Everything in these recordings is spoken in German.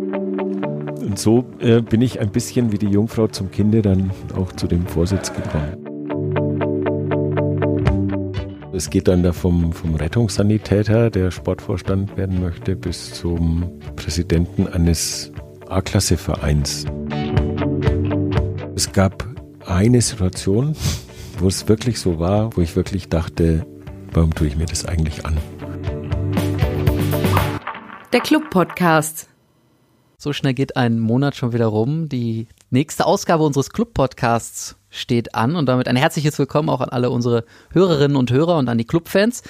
Und so äh, bin ich ein bisschen wie die Jungfrau zum Kinde dann auch zu dem Vorsitz gekommen. Es geht dann da vom, vom Rettungssanitäter, der Sportvorstand werden möchte, bis zum Präsidenten eines A-Klasse-Vereins. Es gab eine Situation, wo es wirklich so war, wo ich wirklich dachte, warum tue ich mir das eigentlich an? Der Club-Podcast. So schnell geht ein Monat schon wieder rum. Die nächste Ausgabe unseres Club-Podcasts steht an und damit ein herzliches Willkommen auch an alle unsere Hörerinnen und Hörer und an die Clubfans.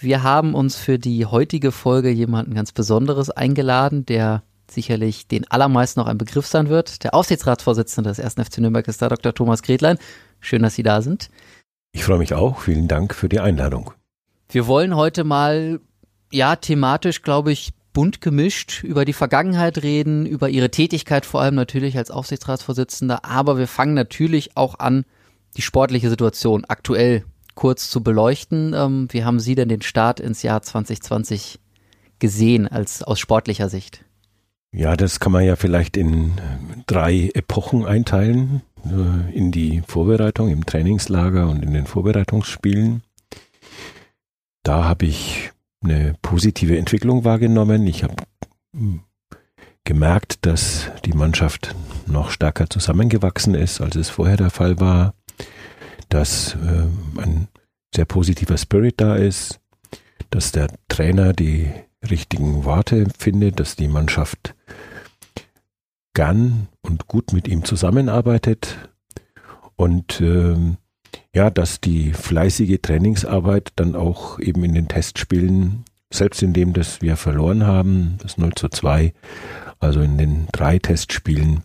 Wir haben uns für die heutige Folge jemanden ganz Besonderes eingeladen, der sicherlich den allermeisten noch ein Begriff sein wird. Der Aufsichtsratsvorsitzende des 1. FC Nürnberg ist da, Dr. Thomas Gretlein. Schön, dass Sie da sind. Ich freue mich auch. Vielen Dank für die Einladung. Wir wollen heute mal, ja, thematisch, glaube ich, bunt gemischt über die Vergangenheit reden, über ihre Tätigkeit vor allem natürlich als Aufsichtsratsvorsitzender, aber wir fangen natürlich auch an, die sportliche Situation aktuell kurz zu beleuchten. Ähm, wie haben Sie denn den Start ins Jahr 2020 gesehen als aus sportlicher Sicht? Ja, das kann man ja vielleicht in drei Epochen einteilen. Äh, in die Vorbereitung im Trainingslager und in den Vorbereitungsspielen. Da habe ich eine positive Entwicklung wahrgenommen. Ich habe hm, gemerkt, dass die Mannschaft noch stärker zusammengewachsen ist, als es vorher der Fall war, dass äh, ein sehr positiver Spirit da ist, dass der Trainer die richtigen Worte findet, dass die Mannschaft gern und gut mit ihm zusammenarbeitet und ähm, ja, dass die fleißige Trainingsarbeit dann auch eben in den Testspielen, selbst in dem, dass wir verloren haben, das 0 zu 2, also in den drei Testspielen,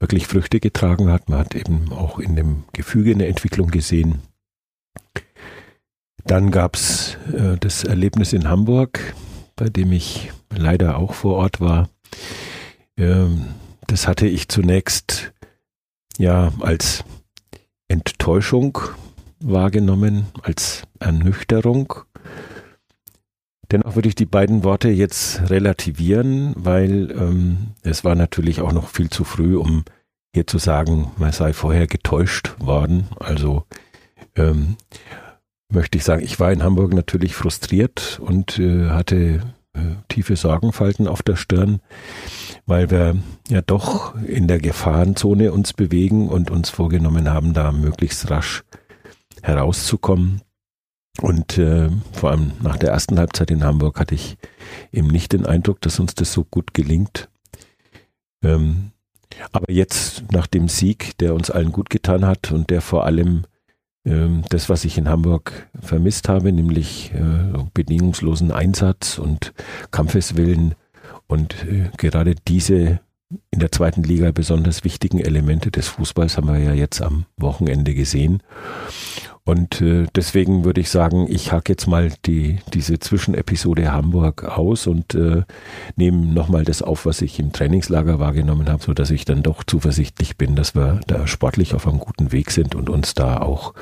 wirklich Früchte getragen hat. Man hat eben auch in dem Gefüge eine Entwicklung gesehen. Dann gab's äh, das Erlebnis in Hamburg, bei dem ich leider auch vor Ort war. Ähm, das hatte ich zunächst ja als Enttäuschung wahrgenommen, als Ernüchterung. Dennoch würde ich die beiden Worte jetzt relativieren, weil ähm, es war natürlich auch noch viel zu früh, um hier zu sagen, man sei vorher getäuscht worden. Also ähm, möchte ich sagen, ich war in Hamburg natürlich frustriert und äh, hatte tiefe Sorgenfalten auf der Stirn weil wir ja doch in der Gefahrenzone uns bewegen und uns vorgenommen haben, da möglichst rasch herauszukommen. Und äh, vor allem nach der ersten Halbzeit in Hamburg hatte ich eben nicht den Eindruck, dass uns das so gut gelingt. Ähm, aber jetzt nach dem Sieg, der uns allen gut getan hat und der vor allem das, was ich in Hamburg vermisst habe, nämlich äh, bedingungslosen Einsatz und Kampfeswillen, und äh, gerade diese in der zweiten Liga besonders wichtigen Elemente des Fußballs haben wir ja jetzt am Wochenende gesehen. Und äh, deswegen würde ich sagen, ich hake jetzt mal die, diese Zwischenepisode Hamburg aus und äh, nehme nochmal das auf, was ich im Trainingslager wahrgenommen habe, so dass ich dann doch zuversichtlich bin, dass wir da sportlich auf einem guten Weg sind und uns da auch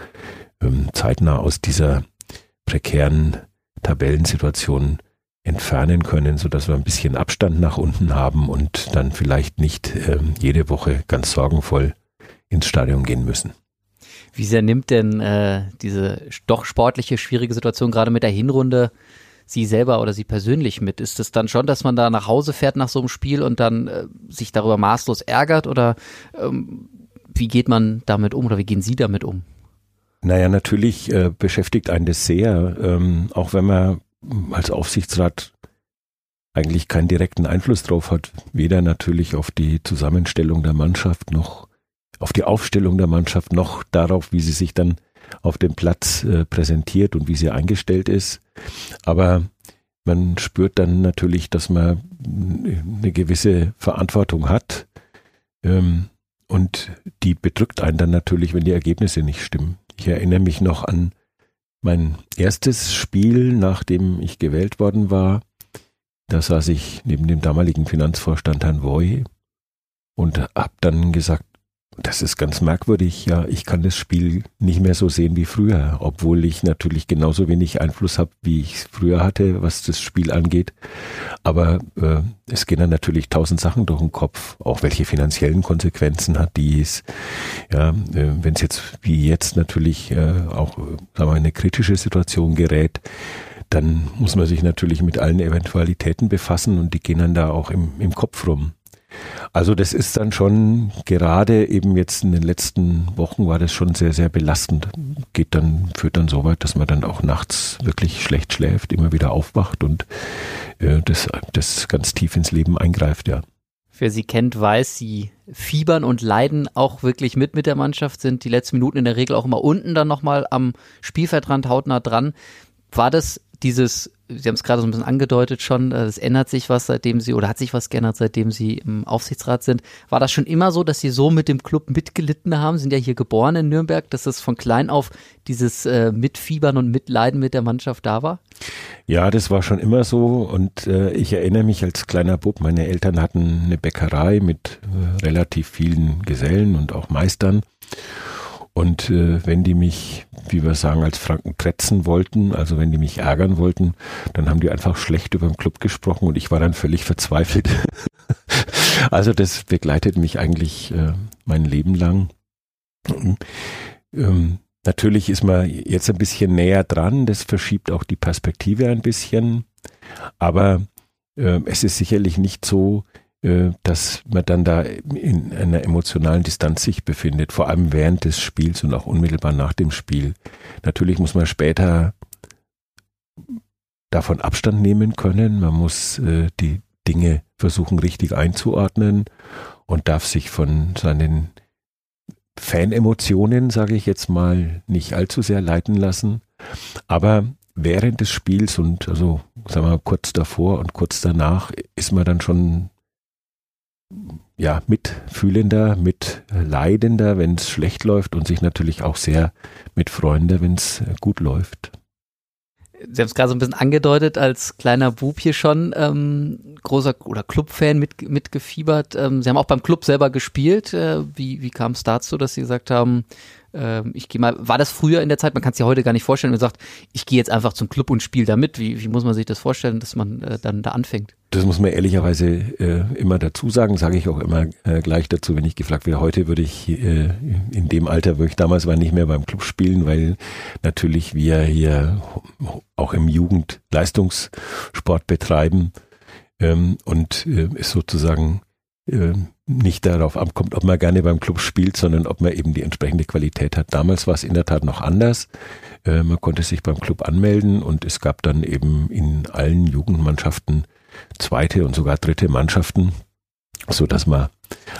ähm, zeitnah aus dieser prekären Tabellensituation entfernen können, so dass wir ein bisschen Abstand nach unten haben und dann vielleicht nicht ähm, jede Woche ganz sorgenvoll ins Stadion gehen müssen. Wie sehr nimmt denn äh, diese doch sportliche, schwierige Situation gerade mit der Hinrunde Sie selber oder Sie persönlich mit? Ist es dann schon, dass man da nach Hause fährt nach so einem Spiel und dann äh, sich darüber maßlos ärgert oder ähm, wie geht man damit um oder wie gehen Sie damit um? Naja, natürlich äh, beschäftigt einen das sehr, ähm, auch wenn man als Aufsichtsrat eigentlich keinen direkten Einfluss drauf hat, weder natürlich auf die Zusammenstellung der Mannschaft noch auf die Aufstellung der Mannschaft noch darauf, wie sie sich dann auf dem Platz äh, präsentiert und wie sie eingestellt ist. Aber man spürt dann natürlich, dass man eine gewisse Verantwortung hat. Ähm, und die bedrückt einen dann natürlich, wenn die Ergebnisse nicht stimmen. Ich erinnere mich noch an mein erstes Spiel, nachdem ich gewählt worden war, da saß ich neben dem damaligen Finanzvorstand Herrn Voy und habe dann gesagt, das ist ganz merkwürdig. Ja, ich kann das Spiel nicht mehr so sehen wie früher, obwohl ich natürlich genauso wenig Einfluss habe, wie ich es früher hatte, was das Spiel angeht. Aber äh, es gehen dann natürlich tausend Sachen durch den Kopf, auch welche finanziellen Konsequenzen hat dies. Ja, äh, wenn es jetzt wie jetzt natürlich äh, auch sagen wir, eine kritische Situation gerät, dann muss man sich natürlich mit allen Eventualitäten befassen und die gehen dann da auch im, im Kopf rum. Also das ist dann schon gerade eben jetzt in den letzten Wochen war das schon sehr, sehr belastend. Geht dann, führt dann so weit, dass man dann auch nachts wirklich schlecht schläft, immer wieder aufwacht und äh, das, das ganz tief ins Leben eingreift, ja. Wer sie kennt, weiß, sie fiebern und leiden auch wirklich mit mit der Mannschaft, sind die letzten Minuten in der Regel auch immer unten dann nochmal am Spielfeldrand hautnah dran. War das dieses Sie haben es gerade so ein bisschen angedeutet schon, äh, es ändert sich was, seitdem Sie, oder hat sich was geändert, seitdem Sie im Aufsichtsrat sind. War das schon immer so, dass Sie so mit dem Club mitgelitten haben? Sie sind ja hier geboren in Nürnberg, dass das von klein auf dieses äh, Mitfiebern und Mitleiden mit der Mannschaft da war? Ja, das war schon immer so und äh, ich erinnere mich als kleiner Bub, meine Eltern hatten eine Bäckerei mit äh, relativ vielen Gesellen und auch Meistern. Und äh, wenn die mich, wie wir sagen, als Franken kretzen wollten, also wenn die mich ärgern wollten, dann haben die einfach schlecht über den Club gesprochen und ich war dann völlig verzweifelt. also das begleitet mich eigentlich äh, mein Leben lang. Ähm, natürlich ist man jetzt ein bisschen näher dran, das verschiebt auch die Perspektive ein bisschen, aber äh, es ist sicherlich nicht so, dass man dann da in einer emotionalen Distanz sich befindet, vor allem während des Spiels und auch unmittelbar nach dem Spiel. Natürlich muss man später davon Abstand nehmen können, man muss äh, die Dinge versuchen richtig einzuordnen und darf sich von seinen Fanemotionen, sage ich jetzt mal, nicht allzu sehr leiten lassen. Aber während des Spiels und also sagen wir mal, kurz davor und kurz danach ist man dann schon ja, mitfühlender, mitleidender, wenn es schlecht läuft und sich natürlich auch sehr mitfreundender, wenn es gut läuft. Sie haben es gerade so ein bisschen angedeutet, als kleiner Bub hier schon, ähm, großer oder Clubfan mit, mitgefiebert. Ähm, Sie haben auch beim Club selber gespielt. Äh, wie wie kam es dazu, dass Sie gesagt haben, ähm, ich gehe mal, war das früher in der Zeit, man kann es sich heute gar nicht vorstellen, man sagt, ich gehe jetzt einfach zum Club und spiele da mit. Wie, wie muss man sich das vorstellen, dass man äh, dann da anfängt? Das muss man ehrlicherweise äh, immer dazu sagen, sage ich auch immer äh, gleich dazu, wenn ich gefragt werde. Heute würde ich äh, in dem Alter, wo ich damals war, nicht mehr beim Club spielen, weil natürlich wir hier auch im Jugendleistungssport betreiben ähm, und äh, es sozusagen äh, nicht darauf ankommt, ob man gerne beim Club spielt, sondern ob man eben die entsprechende Qualität hat. Damals war es in der Tat noch anders. Äh, man konnte sich beim Club anmelden und es gab dann eben in allen Jugendmannschaften zweite und sogar dritte Mannschaften, so dass man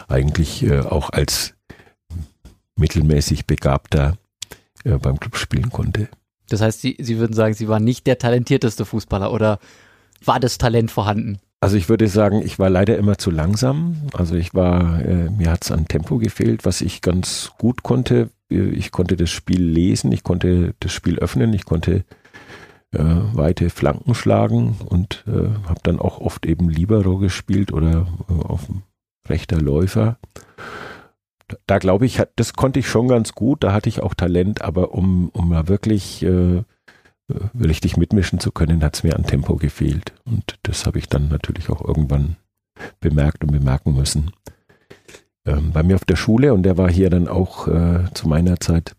eigentlich äh, auch als mittelmäßig Begabter beim Club spielen konnte. Das heißt, Sie, Sie würden sagen, Sie waren nicht der talentierteste Fußballer oder war das Talent vorhanden? Also ich würde sagen, ich war leider immer zu langsam. Also ich war, äh, mir hat es an Tempo gefehlt, was ich ganz gut konnte. Ich konnte das Spiel lesen, ich konnte das Spiel öffnen, ich konnte äh, weite Flanken schlagen und äh, habe dann auch oft eben Libero gespielt oder äh, auf rechter Läufer. Da glaube ich, das konnte ich schon ganz gut, da hatte ich auch Talent, aber um, um mal wirklich äh, richtig mitmischen zu können, hat es mir an Tempo gefehlt. Und das habe ich dann natürlich auch irgendwann bemerkt und bemerken müssen. Ähm, bei mir auf der Schule, und der war hier dann auch äh, zu meiner Zeit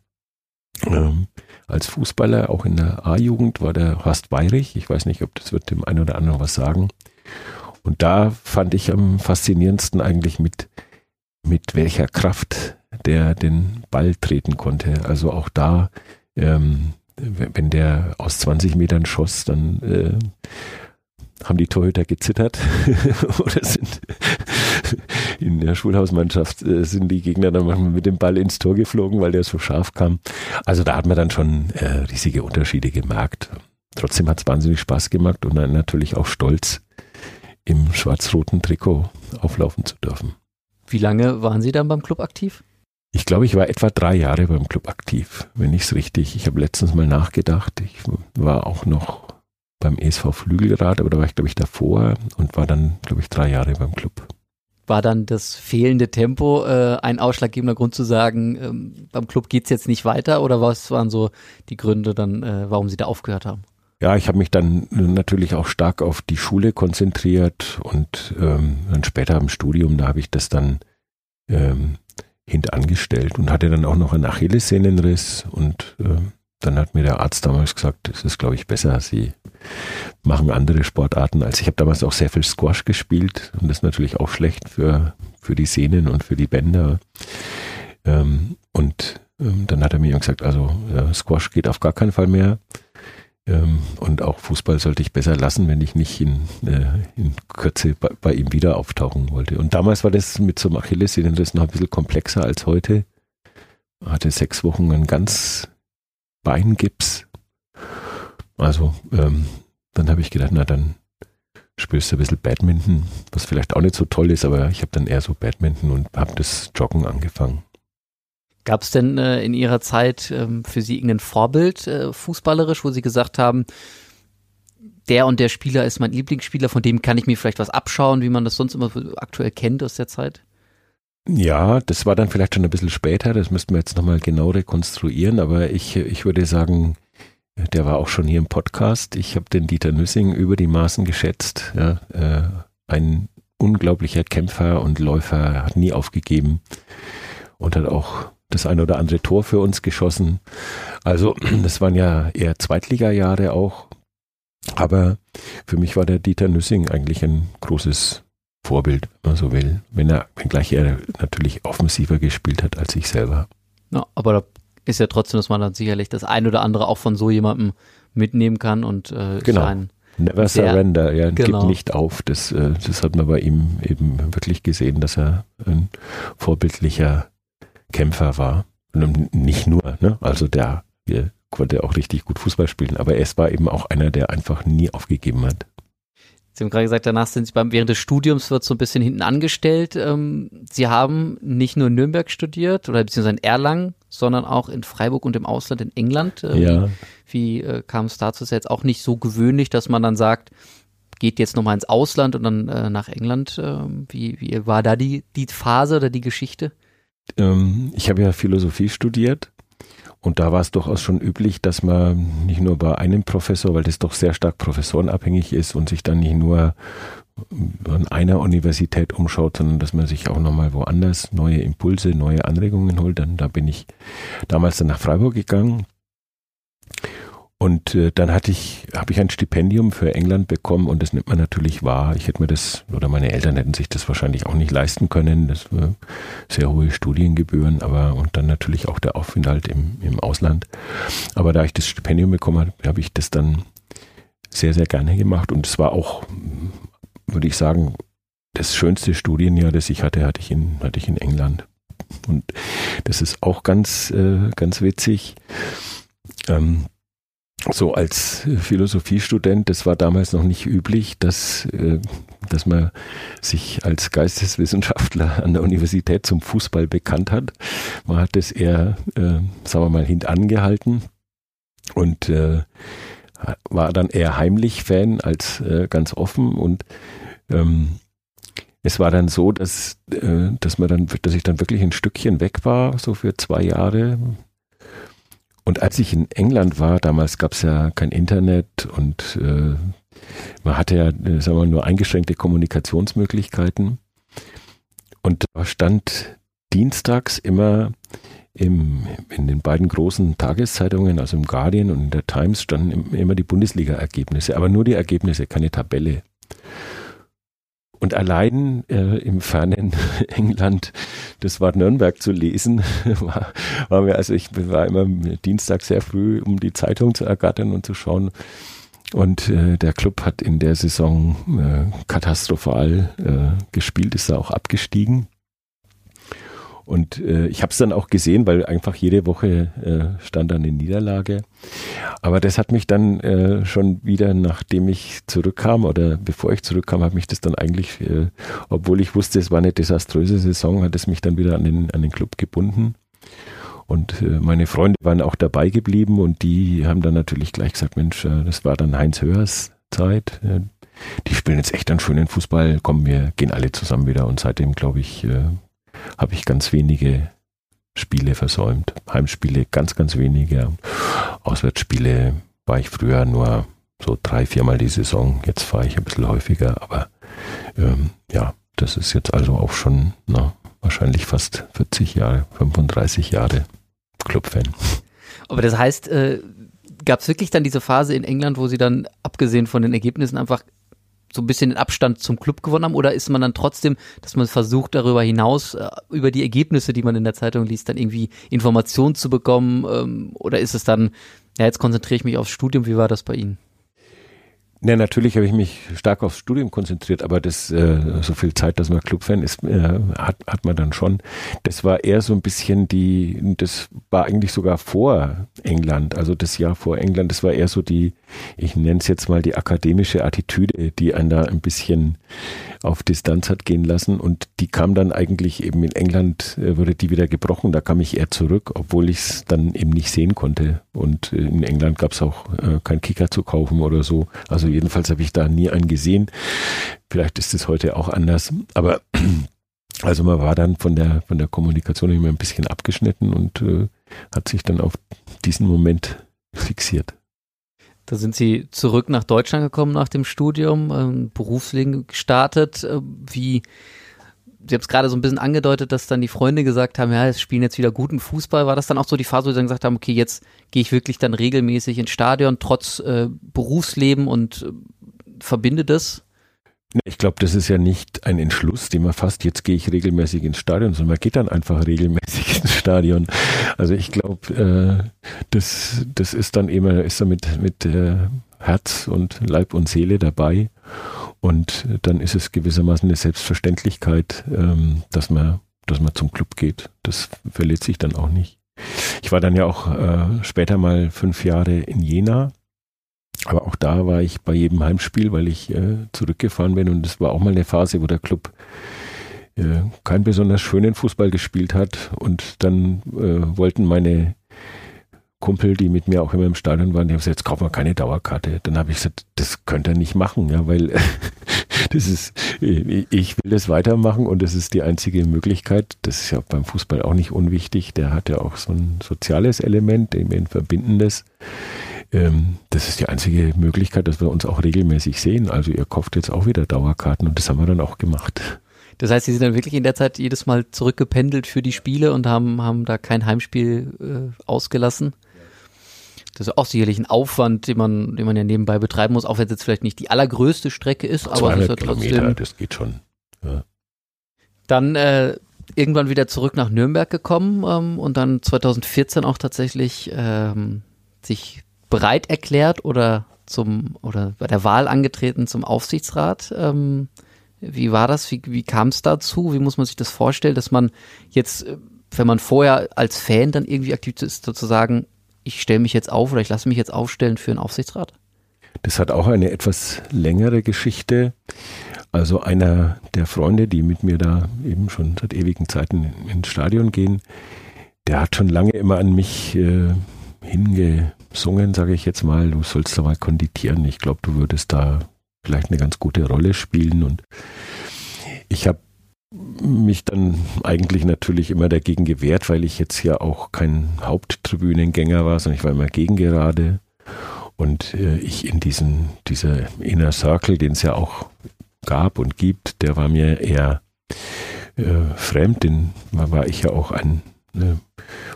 ähm, als Fußballer, auch in der A-Jugend, war der Horst Weirich. Ich weiß nicht, ob das wird dem einen oder anderen was sagen. Und da fand ich am faszinierendsten eigentlich mit, mit welcher Kraft der den Ball treten konnte. Also auch da ähm, wenn der aus 20 Metern schoss, dann äh, haben die Torhüter gezittert oder sind in der Schulhausmannschaft äh, sind die Gegner dann manchmal mit dem Ball ins Tor geflogen, weil der so scharf kam. Also da hat man dann schon äh, riesige Unterschiede gemerkt. Trotzdem hat es wahnsinnig Spaß gemacht und dann natürlich auch stolz, im schwarz-roten Trikot auflaufen zu dürfen. Wie lange waren Sie dann beim Club aktiv? Ich glaube, ich war etwa drei Jahre beim Club aktiv, wenn ich es richtig. Ich habe letztens mal nachgedacht. Ich war auch noch beim ESV Flügelrad, aber da war ich, glaube ich, davor und war dann, glaube ich, drei Jahre beim Club. war dann das fehlende Tempo äh, ein ausschlaggebender Grund zu sagen, ähm, beim Club geht's jetzt nicht weiter oder was waren so die Gründe dann, äh, warum Sie da aufgehört haben? Ja, ich habe mich dann natürlich auch stark auf die Schule konzentriert und ähm, dann später im Studium, da habe ich das dann ähm, hintangestellt und hatte dann auch noch einen Achillessehnenriss und ähm, dann hat mir der Arzt damals gesagt, es ist, glaube ich, besser, Sie machen andere Sportarten. als ich habe damals auch sehr viel Squash gespielt und das ist natürlich auch schlecht für, für die Sehnen und für die Bänder. Ähm, und ähm, dann hat er mir gesagt, also ja, Squash geht auf gar keinen Fall mehr. Ähm, und auch Fußball sollte ich besser lassen, wenn ich nicht in, äh, in Kürze bei, bei, ihm wieder auftauchen wollte. Und damals war das mit so einem Achillessehnenriss noch ein bisschen komplexer als heute. Hatte sechs Wochen einen ganz Beingips. Also, ähm, dann habe ich gedacht, na dann spielst du ein bisschen Badminton, was vielleicht auch nicht so toll ist, aber ich habe dann eher so Badminton und habe das Joggen angefangen. Gab es denn äh, in Ihrer Zeit ähm, für Sie irgendein Vorbild äh, fußballerisch, wo Sie gesagt haben, der und der Spieler ist mein Lieblingsspieler, von dem kann ich mir vielleicht was abschauen, wie man das sonst immer aktuell kennt aus der Zeit? Ja, das war dann vielleicht schon ein bisschen später, das müssten wir jetzt nochmal genau rekonstruieren, aber ich, ich würde sagen, der war auch schon hier im Podcast. Ich habe den Dieter Nüssing über die Maßen geschätzt. Ja, äh, ein unglaublicher Kämpfer und Läufer, hat nie aufgegeben und hat auch das ein oder andere Tor für uns geschossen. Also das waren ja eher Zweitliga-Jahre auch. Aber für mich war der Dieter Nüssing eigentlich ein großes Vorbild, wenn man so will. Wenn er, wenngleich er natürlich offensiver gespielt hat als ich selber. Ja, aber da ist ja trotzdem, dass man dann sicherlich das ein oder andere auch von so jemandem mitnehmen kann und äh, genau. Ein, Never surrender, ja, genau. gibt nicht auf. Das, äh, das hat man bei ihm eben wirklich gesehen, dass er ein vorbildlicher Kämpfer war. Und nicht nur, ne? also der, der konnte auch richtig gut Fußball spielen, aber er war eben auch einer, der einfach nie aufgegeben hat. Sie haben gerade gesagt, danach sind Sie beim, während des Studiums wird so ein bisschen hinten angestellt. Ähm, Sie haben nicht nur in Nürnberg studiert oder beziehungsweise in Erlangen, sondern auch in Freiburg und im Ausland in England. Ähm, ja. Wie äh, kam es dazu? Ist ja jetzt auch nicht so gewöhnlich, dass man dann sagt, geht jetzt nochmal ins Ausland und dann äh, nach England. Ähm, wie, wie war da die, die Phase oder die Geschichte? Ähm, ich habe ja Philosophie studiert und da war es durchaus schon üblich, dass man nicht nur bei einem Professor, weil das doch sehr stark professorenabhängig ist und sich dann nicht nur an einer Universität umschaut, sondern dass man sich auch nochmal woanders neue Impulse, neue Anregungen holt. Dann da bin ich damals dann nach Freiburg gegangen und äh, dann hatte ich, habe ich ein Stipendium für England bekommen und das nimmt man natürlich wahr. Ich hätte mir das, oder meine Eltern hätten sich das wahrscheinlich auch nicht leisten können. Das war sehr hohe Studiengebühren, aber und dann natürlich auch der Aufenthalt im, im Ausland. Aber da ich das Stipendium bekommen habe, habe ich das dann sehr, sehr gerne gemacht. Und es war auch, würde ich sagen, das schönste Studienjahr, das ich hatte, hatte ich in, hatte ich in England. Und das ist auch ganz, äh, ganz witzig. Ähm, so als Philosophiestudent, das war damals noch nicht üblich, dass, äh, dass man sich als Geisteswissenschaftler an der Universität zum Fußball bekannt hat. Man hat das eher, äh, sagen wir mal, hintangehalten und äh, war dann eher heimlich Fan als ganz offen und ähm, es war dann so, dass, dass man dann, dass ich dann wirklich ein Stückchen weg war, so für zwei Jahre, und als ich in England war, damals gab es ja kein Internet und äh, man hatte ja, äh, sagen wir mal, nur eingeschränkte Kommunikationsmöglichkeiten. Und da stand dienstags immer im, in den beiden großen Tageszeitungen, also im Guardian und in der Times, standen immer die Bundesliga-Ergebnisse, aber nur die Ergebnisse, keine Tabelle. Und allein äh, im fernen England das Wort Nürnberg zu lesen, war, war mir, also ich war immer Dienstag sehr früh, um die Zeitung zu ergattern und zu schauen. Und äh, der Club hat in der Saison äh, katastrophal äh, gespielt, ist da auch abgestiegen. Und äh, ich habe es dann auch gesehen, weil einfach jede Woche äh, stand dann in Niederlage. Aber das hat mich dann äh, schon wieder, nachdem ich zurückkam oder bevor ich zurückkam, hat mich das dann eigentlich, äh, obwohl ich wusste, es war eine desaströse Saison, hat es mich dann wieder an den, an den Club gebunden. Und äh, meine Freunde waren auch dabei geblieben und die haben dann natürlich gleich gesagt, Mensch, äh, das war dann Heinz Höhers Zeit. Äh, die spielen jetzt echt einen schönen Fußball, kommen wir gehen alle zusammen wieder und seitdem glaube ich, äh, habe ich ganz wenige Spiele versäumt. Heimspiele ganz, ganz wenige. Auswärtsspiele war ich früher nur so drei, viermal die Saison. Jetzt fahre ich ein bisschen häufiger, aber ähm, ja, das ist jetzt also auch schon na, wahrscheinlich fast 40 Jahre, 35 Jahre Clubfan. Aber das heißt, äh, gab es wirklich dann diese Phase in England, wo sie dann, abgesehen von den Ergebnissen, einfach so ein bisschen den Abstand zum Club gewonnen haben? Oder ist man dann trotzdem, dass man versucht, darüber hinaus, äh, über die Ergebnisse, die man in der Zeitung liest, dann irgendwie Informationen zu bekommen? Ähm, oder ist es dann, ja, jetzt konzentriere ich mich aufs Studium, wie war das bei Ihnen? Ja, natürlich habe ich mich stark aufs Studium konzentriert, aber das äh, so viel Zeit, dass man Clubfan ist, äh, hat, hat man dann schon. Das war eher so ein bisschen die, das war eigentlich sogar vor England, also das Jahr vor England, das war eher so die, ich nenne es jetzt mal die akademische Attitüde, die einen da ein bisschen auf Distanz hat gehen lassen und die kam dann eigentlich eben in England, äh, wurde die wieder gebrochen, da kam ich eher zurück, obwohl ich es dann eben nicht sehen konnte. Und äh, in England gab es auch äh, kein Kicker zu kaufen oder so, also jedenfalls habe ich da nie einen gesehen, vielleicht ist es heute auch anders, aber also man war dann von der von der Kommunikation immer ein bisschen abgeschnitten und äh, hat sich dann auf diesen Moment fixiert. Da sind Sie zurück nach Deutschland gekommen nach dem Studium, ähm, Berufsleben gestartet. Äh, wie, Sie haben es gerade so ein bisschen angedeutet, dass dann die Freunde gesagt haben, ja, es spielen jetzt wieder guten Fußball. War das dann auch so die Phase, wo Sie dann gesagt haben, okay, jetzt gehe ich wirklich dann regelmäßig ins Stadion, trotz äh, Berufsleben und äh, verbinde das? Ich glaube, das ist ja nicht ein Entschluss, den man fasst, jetzt gehe ich regelmäßig ins Stadion, sondern man geht dann einfach regelmäßig ins Stadion. Also ich glaube, äh, das, das ist dann immer, ist da mit, mit äh, Herz und Leib und Seele dabei. Und dann ist es gewissermaßen eine Selbstverständlichkeit, ähm, dass man, dass man zum Club geht. Das verliert sich dann auch nicht. Ich war dann ja auch äh, später mal fünf Jahre in Jena aber auch da war ich bei jedem Heimspiel, weil ich äh, zurückgefahren bin und es war auch mal eine Phase, wo der Club äh, keinen besonders schönen Fußball gespielt hat und dann äh, wollten meine Kumpel, die mit mir auch immer im Stadion waren, die haben gesagt, jetzt kaufen wir keine Dauerkarte. Dann habe ich gesagt, das könnt ihr nicht machen, ja, weil das ist, ich will das weitermachen und das ist die einzige Möglichkeit. Das ist ja beim Fußball auch nicht unwichtig. Der hat ja auch so ein soziales Element, eben ein verbindendes ähm, das ist die einzige Möglichkeit, dass wir uns auch regelmäßig sehen. Also ihr kauft jetzt auch wieder Dauerkarten und das haben wir dann auch gemacht. Das heißt, Sie sind dann wirklich in der Zeit jedes Mal zurückgependelt für die Spiele und haben, haben da kein Heimspiel äh, ausgelassen? Das ist auch sicherlich ein Aufwand, den man, den man ja nebenbei betreiben muss, auch wenn es jetzt vielleicht nicht die allergrößte Strecke ist, aber es ist ja trotzdem. Kilometer, das geht schon. Ja. Dann äh, irgendwann wieder zurück nach Nürnberg gekommen ähm, und dann 2014 auch tatsächlich ähm, sich bereit erklärt oder zum oder bei der Wahl angetreten zum Aufsichtsrat. Ähm, wie war das? Wie, wie kam es dazu? Wie muss man sich das vorstellen, dass man jetzt, äh, wenn man vorher als Fan dann irgendwie aktiv ist, sozusagen, ich stelle mich jetzt auf oder ich lasse mich jetzt aufstellen für einen Aufsichtsrat? Das hat auch eine etwas längere Geschichte. Also einer der Freunde, die mit mir da eben schon seit ewigen Zeiten ins Stadion gehen, der hat schon lange immer an mich äh, hinge gesungen, sage ich jetzt mal, du sollst da mal konditieren. Ich glaube, du würdest da vielleicht eine ganz gute Rolle spielen. Und ich habe mich dann eigentlich natürlich immer dagegen gewehrt, weil ich jetzt ja auch kein Haupttribünengänger war, sondern ich war immer gegengerade. Und äh, ich in diesen, dieser Inner Circle, den es ja auch gab und gibt, der war mir eher äh, fremd, den war ich ja auch ein äh,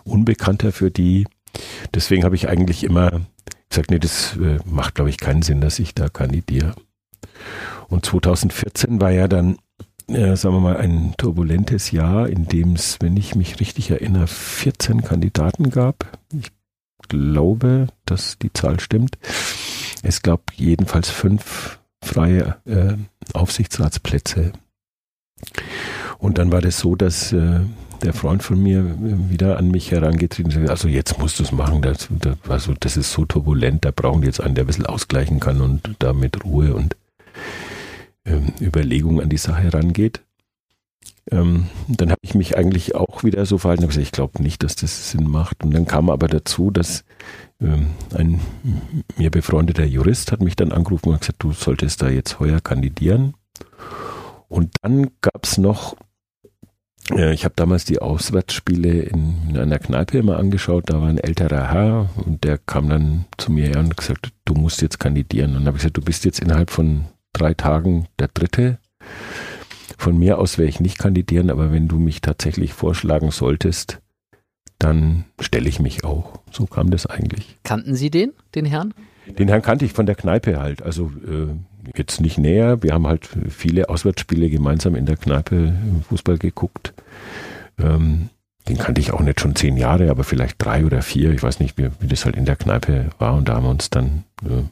Unbekannter für die. Deswegen habe ich eigentlich immer gesagt, nee, das äh, macht, glaube ich, keinen Sinn, dass ich da kandidiere. Und 2014 war ja dann, äh, sagen wir mal, ein turbulentes Jahr, in dem es, wenn ich mich richtig erinnere, 14 Kandidaten gab. Ich glaube, dass die Zahl stimmt. Es gab jedenfalls fünf freie äh, Aufsichtsratsplätze. Und dann war das so, dass äh, der Freund von mir wieder an mich herangetreten also jetzt musst du es machen, das, das, also das ist so turbulent, da brauchen die jetzt einen, der ein bisschen ausgleichen kann und da mit Ruhe und ähm, Überlegung an die Sache herangeht. ähm, dann habe ich mich eigentlich auch wieder so verhalten, gesagt, ich glaube nicht, dass das Sinn macht. Und dann kam aber dazu, dass ähm, ein mir befreundeter Jurist hat mich dann angerufen und gesagt, du solltest da jetzt heuer kandidieren. Und dann gab es noch, äh, ich habe damals die Auswärtsspiele in, in, einer Kneipe immer angeschaut, da war ein älterer Herr und der kam dann zu mir her und gesagt, du musst jetzt kandidieren. Und dann habe ich gesagt, du bist jetzt innerhalb von drei Tagen der Dritte von mir aus werde ich nicht kandidieren, aber wenn du mich tatsächlich vorschlagen solltest, dann stelle ich mich auch. So kam das eigentlich. Kannten Sie den, den Herrn? Den Herrn kannte ich von der Kneipe halt. Also äh, jetzt nicht näher. Wir haben halt viele Auswärtsspiele gemeinsam in der Kneipe Fußball geguckt. Ähm, den kannte ich auch nicht schon zehn Jahre, aber vielleicht drei oder vier. Ich weiß nicht, wie, wie das halt in der Kneipe war. Und da haben wir uns dann, äh,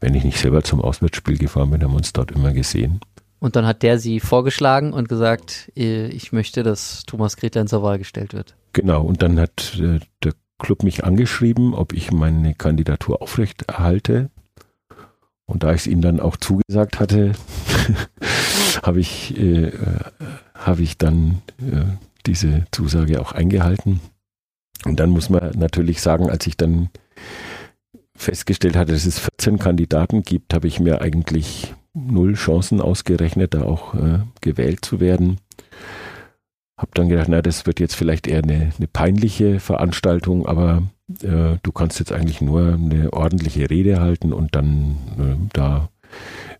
wenn ich nicht selber zum Auswärtsspiel gefahren bin, haben wir uns dort immer gesehen. Und dann hat der sie vorgeschlagen und gesagt, äh, ich möchte, dass Thomas Gretlein zur Wahl gestellt wird. Genau, und dann hat äh, der Club mich angeschrieben, ob ich meine Kandidatur aufrechterhalte. Und da ich es ihm dann auch zugesagt hatte, habe ich, äh, hab ich dann äh, diese Zusage auch eingehalten. Und dann muss man natürlich sagen, als ich dann festgestellt hatte, dass es 14 Kandidaten gibt, habe ich mir eigentlich null Chancen ausgerechnet, da auch äh, gewählt zu werden. Hab dann gedacht, na, das wird jetzt vielleicht eher eine, eine peinliche Veranstaltung, aber äh, du kannst jetzt eigentlich nur eine ordentliche Rede halten und dann äh, da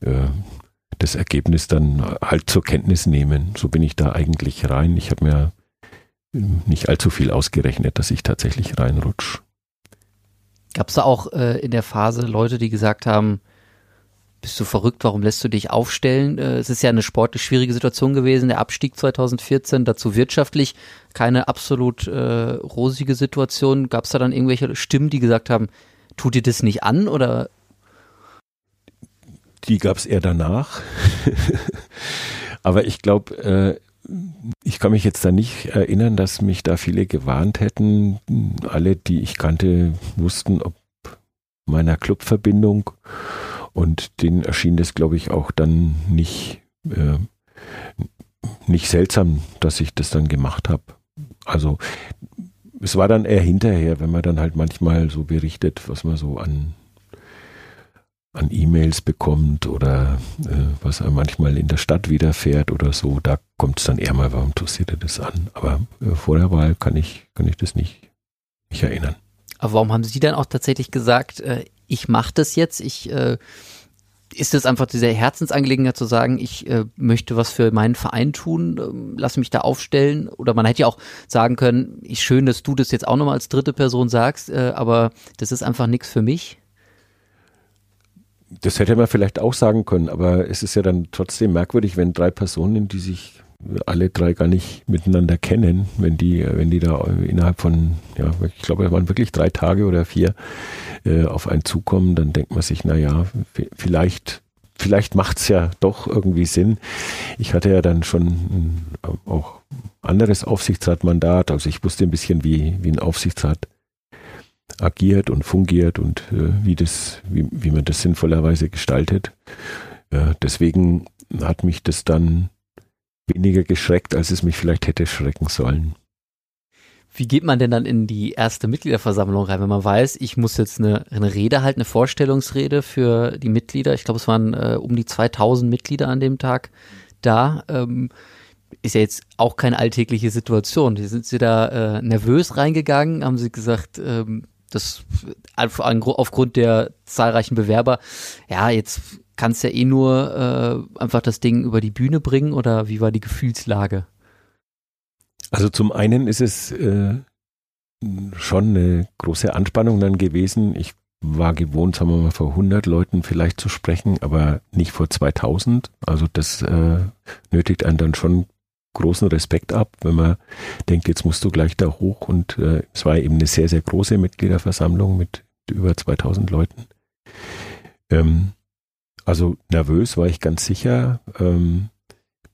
äh, das Ergebnis dann halt zur Kenntnis nehmen. So bin ich da eigentlich rein. Ich habe mir nicht allzu viel ausgerechnet, dass ich tatsächlich reinrutsch. Gab es da auch äh, in der Phase Leute, die gesagt haben, bist du verrückt, warum lässt du dich aufstellen? Äh, es ist ja eine sportlich schwierige Situation gewesen, der Abstieg 2014, dazu wirtschaftlich keine absolut äh, rosige Situation. Gab es da dann irgendwelche Stimmen, die gesagt haben, tut dir das nicht an oder? Die gab es eher danach. Aber ich glaube, äh, ich kann mich jetzt da nicht erinnern, dass mich da viele gewarnt hätten. Alle, die ich kannte, wussten, ob meiner Clubverbindung und denen erschien das, glaube ich, auch dann nicht, äh, nicht seltsam, dass ich das dann gemacht habe. Also es war dann eher hinterher, wenn man dann halt manchmal so berichtet, was man so an an E-Mails bekommt oder äh, was er manchmal in der Stadt widerfährt oder so, da kommt es dann eher mal, warum tust du das an? Aber äh, vor der Wahl kann ich, kann ich das nicht, nicht erinnern. Aber warum haben Sie dann auch tatsächlich gesagt, äh, ich mache das jetzt, ich äh, ist es einfach diese Herzensangelegenheit zu sagen, ich äh, möchte was für meinen Verein tun, äh, lass mich da aufstellen? Oder man hätte ja auch sagen können, ich schön, dass du das jetzt auch nochmal als dritte Person sagst, äh, aber das ist einfach nichts für mich. Das hätte man vielleicht auch sagen können, aber es ist ja dann trotzdem merkwürdig, wenn drei Personen, die sich alle drei gar nicht miteinander kennen, wenn die, wenn die da innerhalb von, ja, ich glaube, es waren wirklich drei Tage oder vier äh, auf einen zukommen, dann denkt man sich, na ja, vielleicht, vielleicht macht's ja doch irgendwie Sinn. Ich hatte ja dann schon auch anderes Aufsichtsratmandat, also ich wusste ein bisschen, wie, wie ein Aufsichtsrat agiert und fungiert und äh, wie das, wie, wie man das sinnvollerweise gestaltet. Äh, deswegen hat mich das dann weniger geschreckt, als es mich vielleicht hätte schrecken sollen. Wie geht man denn dann in die erste Mitgliederversammlung rein, wenn man weiß, ich muss jetzt eine, eine Rede halten, eine Vorstellungsrede für die Mitglieder? Ich glaube, es waren äh, um die 2000 Mitglieder an dem Tag da. Ähm, ist ja jetzt auch keine alltägliche Situation. Sind Sie da äh, nervös reingegangen? Haben Sie gesagt, ähm, das aufgrund der zahlreichen Bewerber, ja, jetzt kannst ja eh nur äh, einfach das Ding über die Bühne bringen oder wie war die Gefühlslage? Also zum einen ist es äh, schon eine große Anspannung dann gewesen. Ich war gewohnt, sagen wir mal, vor 100 Leuten vielleicht zu sprechen, aber nicht vor 2000. Also das äh, nötigt einen dann schon großen Respekt ab, wenn man denkt, jetzt musst du gleich da hoch. Und äh, es war eben eine sehr, sehr große Mitgliederversammlung mit über 2000 Leuten. Ähm, also nervös war ich ganz sicher. Ähm,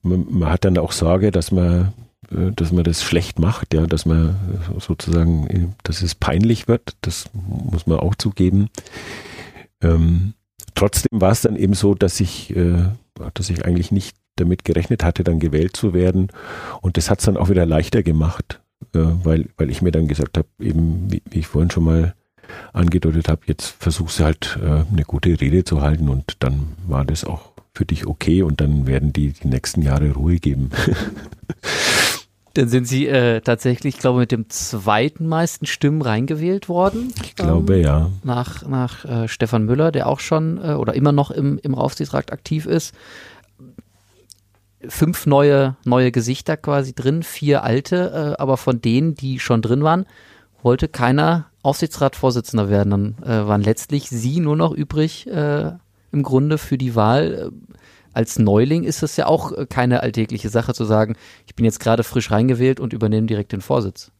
man, man, hat dann auch Sorge, dass man, äh, dass man das schlecht macht, ja, dass man sozusagen, äh, dass es peinlich wird. Das muss man auch zugeben. Ähm, trotzdem war es dann eben so, dass ich, äh, dass ich eigentlich nicht damit gerechnet hatte, dann gewählt zu werden. Und das hat es dann auch wieder leichter gemacht, äh, weil, weil ich mir dann gesagt habe, eben, wie, wie ich vorhin schon mal angedeutet habe, jetzt versuchst du halt äh, eine gute Rede zu halten und dann war das auch für dich okay und dann werden die die nächsten Jahre Ruhe geben. Dann sind Sie äh, tatsächlich, ich glaube, mit dem zweiten meisten Stimmen reingewählt worden. Ich glaube, ähm, ja. Nach, nach äh, Stefan Müller, der auch schon äh, oder immer noch im, im Aufsichtsrat aktiv ist. Fünf neue, neue Gesichter quasi drin, vier alte, äh, aber von denen, die schon drin waren, wollte keiner Aufsichtsratsvorsitzender werden. Dann äh, waren letztlich Sie nur noch übrig äh, im Grunde für die Wahl als Neuling ist es ja auch äh, keine alltägliche Sache zu sagen, ich bin jetzt gerade frisch reingewählt und übernehme direkt den Vorsitz.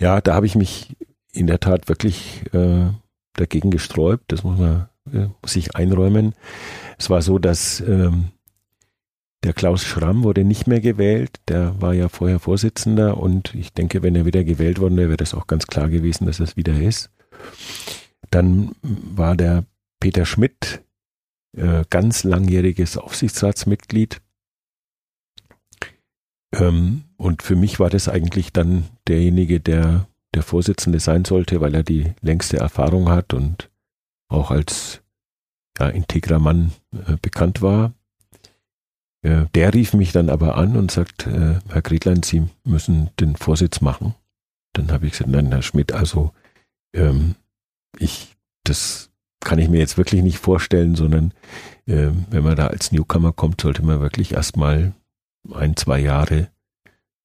Ja, da habe ich mich in der Tat wirklich äh, dagegen gesträubt. Das muss man äh, muss ich einräumen. Es war so, dass ähm, der Klaus Schramm wurde nicht mehr gewählt. Der war ja vorher Vorsitzender und ich denke, wenn er wieder gewählt worden wäre, wäre das auch ganz klar gewesen, dass es wieder ist. Dann war der Peter Schmidt äh, ganz langjähriges Aufsichtsratsmitglied. Ähm, und für mich war das eigentlich dann derjenige, der der Vorsitzende sein sollte, weil er die längste Erfahrung hat und auch als ja, integrer Mann äh, bekannt war. Der rief mich dann aber an und sagt, äh, Herr Gretlein, Sie müssen den Vorsitz machen. Dann habe ich gesagt, nein, Herr Schmidt, also ähm, ich, das kann ich mir jetzt wirklich nicht vorstellen, sondern äh, wenn man da als Newcomer kommt, sollte man wirklich erstmal ein, zwei Jahre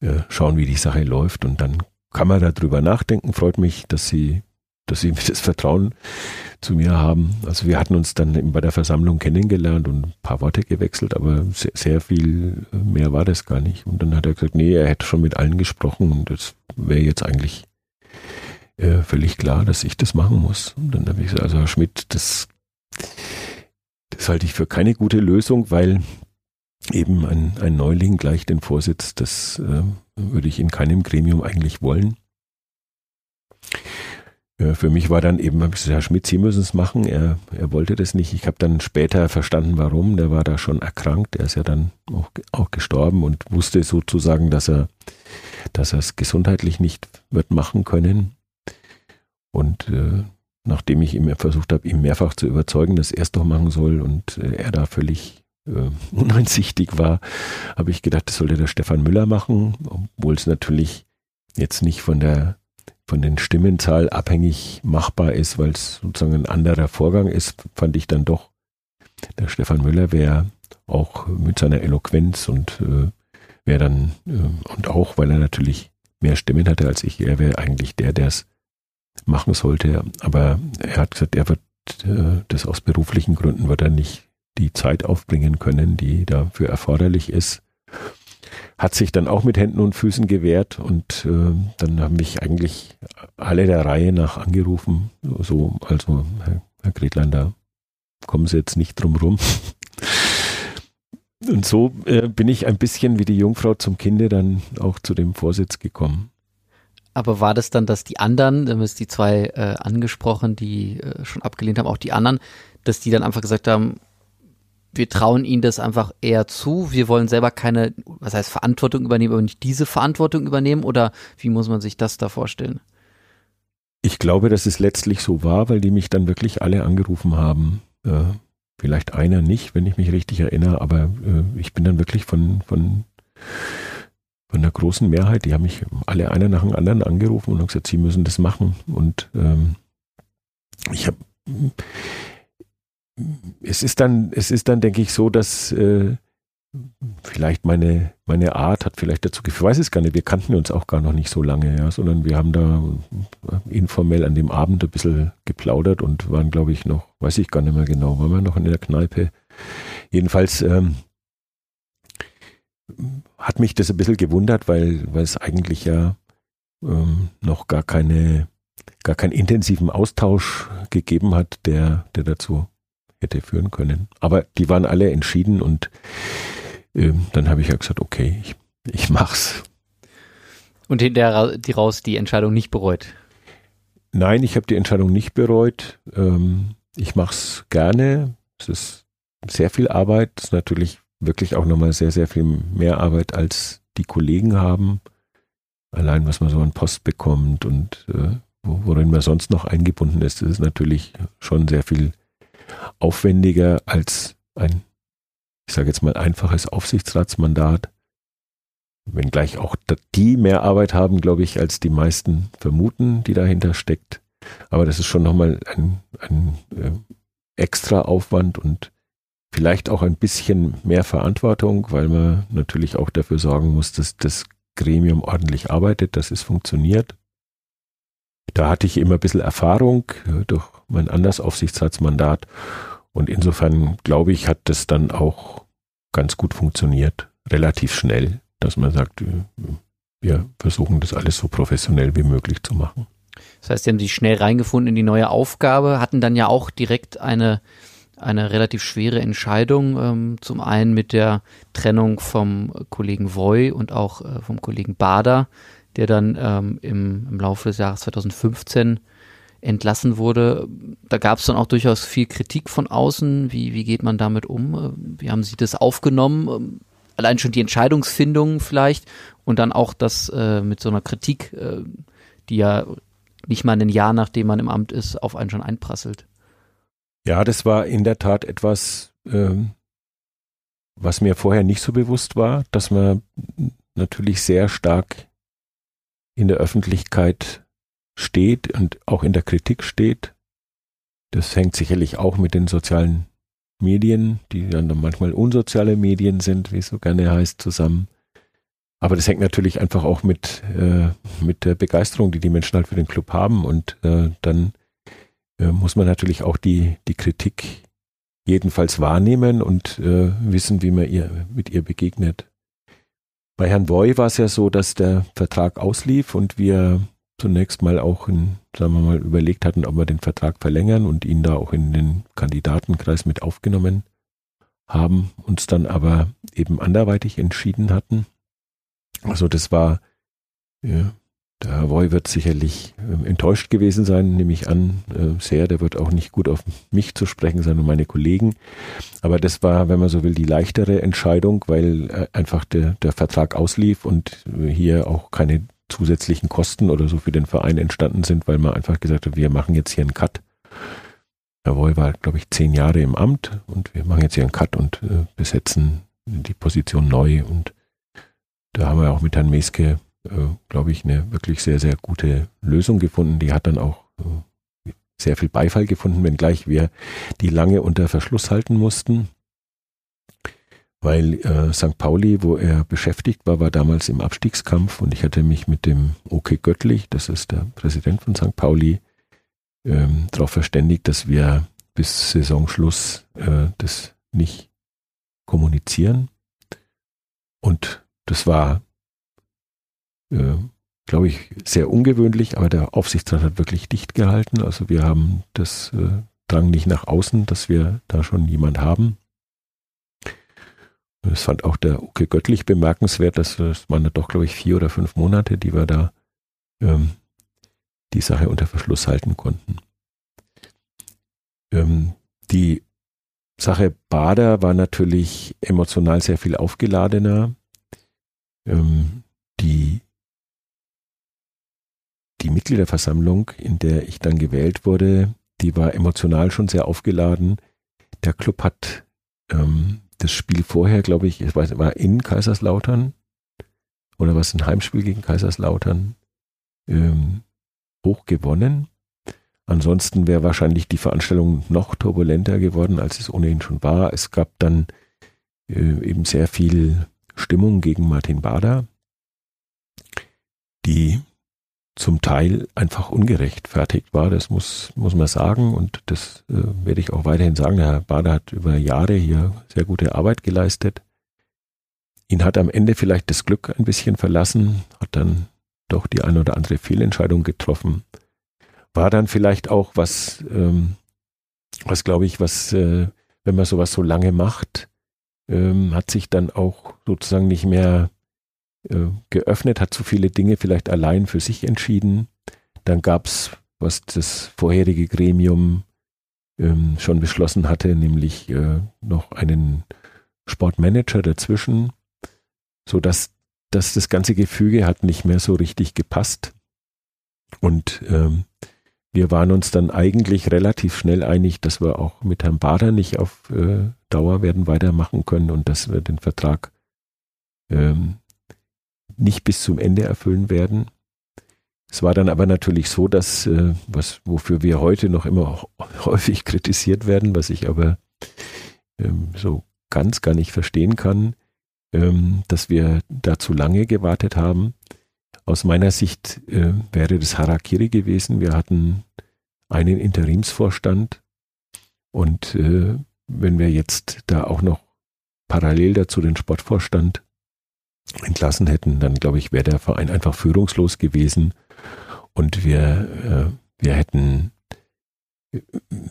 äh, schauen, wie die Sache läuft und dann kann man darüber nachdenken. Freut mich, dass Sie, dass Sie das Vertrauen zu mir haben. Also wir hatten uns dann bei der Versammlung kennengelernt und ein paar Worte gewechselt, aber sehr, sehr viel mehr war das gar nicht. Und dann hat er gesagt, nee, er hätte schon mit allen gesprochen und das wäre jetzt eigentlich äh, völlig klar, dass ich das machen muss. Und dann habe ich gesagt, also Herr Schmidt, das, das halte ich für keine gute Lösung, weil eben ein, ein Neuling gleich den Vorsitz, das äh, würde ich in keinem Gremium eigentlich wollen. Für mich war dann eben, habe ich gesagt, Herr Schmidt, Sie müssen es machen. Er, er wollte das nicht. Ich habe dann später verstanden, warum. Der war da schon erkrankt. Er ist ja dann auch, auch gestorben und wusste sozusagen, dass er, dass es gesundheitlich nicht wird machen können. Und äh, nachdem ich ihm versucht habe, ihm mehrfach zu überzeugen, dass er es doch machen soll und äh, er da völlig äh, uneinsichtig war, habe ich gedacht, das sollte der Stefan Müller machen, obwohl es natürlich jetzt nicht von der von den Stimmenzahl abhängig machbar ist, weil es sozusagen ein anderer Vorgang ist, fand ich dann doch, der Stefan Müller wäre auch mit seiner Eloquenz und äh, wäre dann, äh, und auch, weil er natürlich mehr Stimmen hatte als ich, er wäre eigentlich der, der es machen sollte. Aber er hat gesagt, er wird äh, das aus beruflichen Gründen wird er nicht die Zeit aufbringen können, die dafür erforderlich ist. Hat sich dann auch mit Händen und Füßen gewehrt und äh, dann haben mich eigentlich alle der Reihe nach angerufen. So, also Herr, Herr Gretlein, da kommen Sie jetzt nicht drum rum. Und so äh, bin ich ein bisschen wie die Jungfrau zum Kinde dann auch zu dem Vorsitz gekommen. Aber war das dann, dass die anderen, haben jetzt die zwei äh, angesprochen, die äh, schon abgelehnt haben, auch die anderen, dass die dann einfach gesagt haben, wir trauen ihnen das einfach eher zu, wir wollen selber keine, was heißt Verantwortung übernehmen, aber nicht diese Verantwortung übernehmen oder wie muss man sich das da vorstellen? Ich glaube, dass es letztlich so war, weil die mich dann wirklich alle angerufen haben. Äh, vielleicht einer nicht, wenn ich mich richtig erinnere, aber äh, ich bin dann wirklich von, von von der großen Mehrheit, die haben mich alle einer nach dem anderen angerufen und haben gesagt, sie müssen das machen. Und ähm, ich habe es ist dann, es ist dann, denke ich, so, dass äh, vielleicht meine, meine Art hat vielleicht dazu geführt, ich weiß es gar nicht, wir kannten uns auch gar noch nicht so lange, ja, sondern wir haben da informell an dem Abend ein bisschen geplaudert und waren, glaube ich, noch, weiß ich gar nicht mehr genau, waren wir noch in der Kneipe. Jedenfalls ähm, hat mich das ein bisschen gewundert, weil, weil es eigentlich ja ähm, noch gar keine, gar keinen intensiven Austausch gegeben hat, der, der dazu hätte führen können. Aber die waren alle entschieden und ähm, dann habe ich ja gesagt, okay, ich, ich mach's. Und hinterher die raus die Entscheidung nicht bereut? Nein, ich habe die Entscheidung nicht bereut. Ähm, ich mach's gerne. Es ist sehr viel Arbeit. Es ist natürlich wirklich auch nochmal sehr, sehr viel mehr Arbeit als die Kollegen haben. Allein was man so an Post bekommt und äh, worin man sonst noch eingebunden ist, ist natürlich schon sehr viel aufwendiger als ein, ich sage jetzt mal, einfaches Aufsichtsratsmandat. Wenngleich auch die mehr Arbeit haben, glaube ich, als die meisten vermuten, die dahinter steckt. Aber das ist schon nochmal ein, ein äh, extra Aufwand und vielleicht auch ein bisschen mehr Verantwortung, weil man natürlich auch dafür sorgen muss, dass das Gremium ordentlich arbeitet, dass es funktioniert. Da hatte ich immer ein bisschen Erfahrung durch mein anderes Aufsichtsratsmandat und insofern glaube ich, hat das dann auch ganz gut funktioniert, relativ schnell, dass man sagt, äh, wir versuchen das alles so professionell wie möglich zu machen. Das heißt, Sie haben sich schnell reingefunden in die neue Aufgabe, hatten dann ja auch direkt eine, eine relativ schwere Entscheidung. Ähm, zum einen mit der Trennung vom Kollegen Voy und auch äh, vom Kollegen Bader, der dann ähm, im, im Laufe des Jahres 2015 entlassen wurde. Da gab es dann auch durchaus viel Kritik von außen. Wie, wie geht man damit um? Wie haben Sie das aufgenommen? Allein schon die Entscheidungsfindung vielleicht und dann auch das äh, mit so einer Kritik, äh, die ja nicht mal ein Jahr, nachdem man im Amt ist, auf einen schon einprasselt. Ja, das war in der Tat etwas, ähm, was mir vorher nicht so bewusst war, dass man natürlich sehr stark in der Öffentlichkeit steht und auch in der Kritik steht. Das hängt sicherlich auch mit den sozialen Medien, die dann manchmal unsoziale Medien sind, wie es so gerne heißt, zusammen. Aber das hängt natürlich einfach auch mit, äh, mit der Begeisterung, die die Menschen halt für den Club haben. Und äh, dann äh, muss man natürlich auch die, die Kritik jedenfalls wahrnehmen und äh, wissen, wie man ihr, mit ihr begegnet. Bei Herrn Boy war es ja so, dass der Vertrag auslief und wir zunächst mal auch in, sagen wir mal, überlegt hatten, ob wir den Vertrag verlängern und ihn da auch in den Kandidatenkreis mit aufgenommen haben, uns dann aber eben anderweitig entschieden hatten. Also das war, ja, der Herr Woy wird sicherlich äh, enttäuscht gewesen sein, nehme ich an, äh, sehr. Der wird auch nicht gut auf mich zu sprechen sein und meine Kollegen. Aber das war, wenn man so will, die leichtere Entscheidung, weil äh, einfach der, der Vertrag auslief und hier auch keine zusätzlichen Kosten oder so für den Verein entstanden sind, weil man einfach gesagt hat, wir machen jetzt hier einen Cut. Herr Woy war, glaube ich, zehn Jahre im Amt und wir machen jetzt hier einen Cut und äh, besetzen die Position neu und da haben wir auch mit Herrn Meske, äh, glaube ich, eine wirklich sehr, sehr gute Lösung gefunden. Die hat dann auch äh, sehr viel Beifall gefunden, wenngleich wir die lange unter Verschluss halten mussten. Weil äh, St. Pauli, wo er beschäftigt war, war damals im Abstiegskampf und ich hatte mich mit dem OK Göttlich, das ist der Präsident von St. Pauli, ähm, darauf verständigt, dass wir bis Saisonschluss äh, das nicht kommunizieren. Und das war, äh, glaube ich, sehr ungewöhnlich, aber der Aufsichtsrat hat wirklich dicht gehalten. Also wir haben das äh, drang nicht nach außen, dass wir da schon jemand haben. Das fand auch der Uke Göttlich bemerkenswert, dass das waren doch, glaube ich, vier oder fünf Monate, die wir da ähm, die Sache unter Verschluss halten konnten. Ähm, die Sache Bader war natürlich emotional sehr viel aufgeladener ähm, die, die Mitgliederversammlung, in der ich dann gewählt wurde, die war emotional schon sehr aufgeladen. Der Club hat ähm, das Spiel vorher, glaube ich, es war in Kaiserslautern oder was ein Heimspiel gegen Kaiserslautern ähm, hoch gewonnen. Ansonsten wäre wahrscheinlich die Veranstaltung noch turbulenter geworden, als es ohnehin schon war. Es gab dann äh, eben sehr viel Stimmung gegen Martin Bader, die zum Teil einfach ungerechtfertigt war. Das muss, muss man sagen und das äh, werde ich auch weiterhin sagen. Herr Bader hat über Jahre hier sehr gute Arbeit geleistet. Ihn hat am Ende vielleicht das Glück ein bisschen verlassen, hat dann doch die eine oder andere Fehlentscheidung getroffen. War dann vielleicht auch was, ähm, was glaube ich, was, äh, wenn man sowas so lange macht, ähm, hat sich dann auch sozusagen nicht mehr äh, geöffnet, hat zu viele Dinge vielleicht allein für sich entschieden. Dann gab es, was das vorherige Gremium ähm, schon beschlossen hatte, nämlich äh, noch einen Sportmanager dazwischen, so dass, dass das ganze Gefüge hat nicht mehr so richtig gepasst. Und ähm, wir waren uns dann eigentlich relativ schnell einig, dass wir auch mit Herrn Bader nicht auf äh, Dauer werden weitermachen können und dass wir den Vertrag ähm, nicht bis zum Ende erfüllen werden. Es war dann aber natürlich so, dass, äh, was, wofür wir heute noch immer häufig kritisiert werden, was ich aber ähm, so ganz gar nicht verstehen kann, ähm, dass wir da zu lange gewartet haben. Aus meiner Sicht äh, wäre das Harakiri gewesen. Wir hatten einen Interimsvorstand und äh, wenn wir jetzt da auch noch parallel dazu den Sportvorstand entlassen hätten, dann glaube ich, wäre der Verein einfach führungslos gewesen und wir, äh, wir hätten,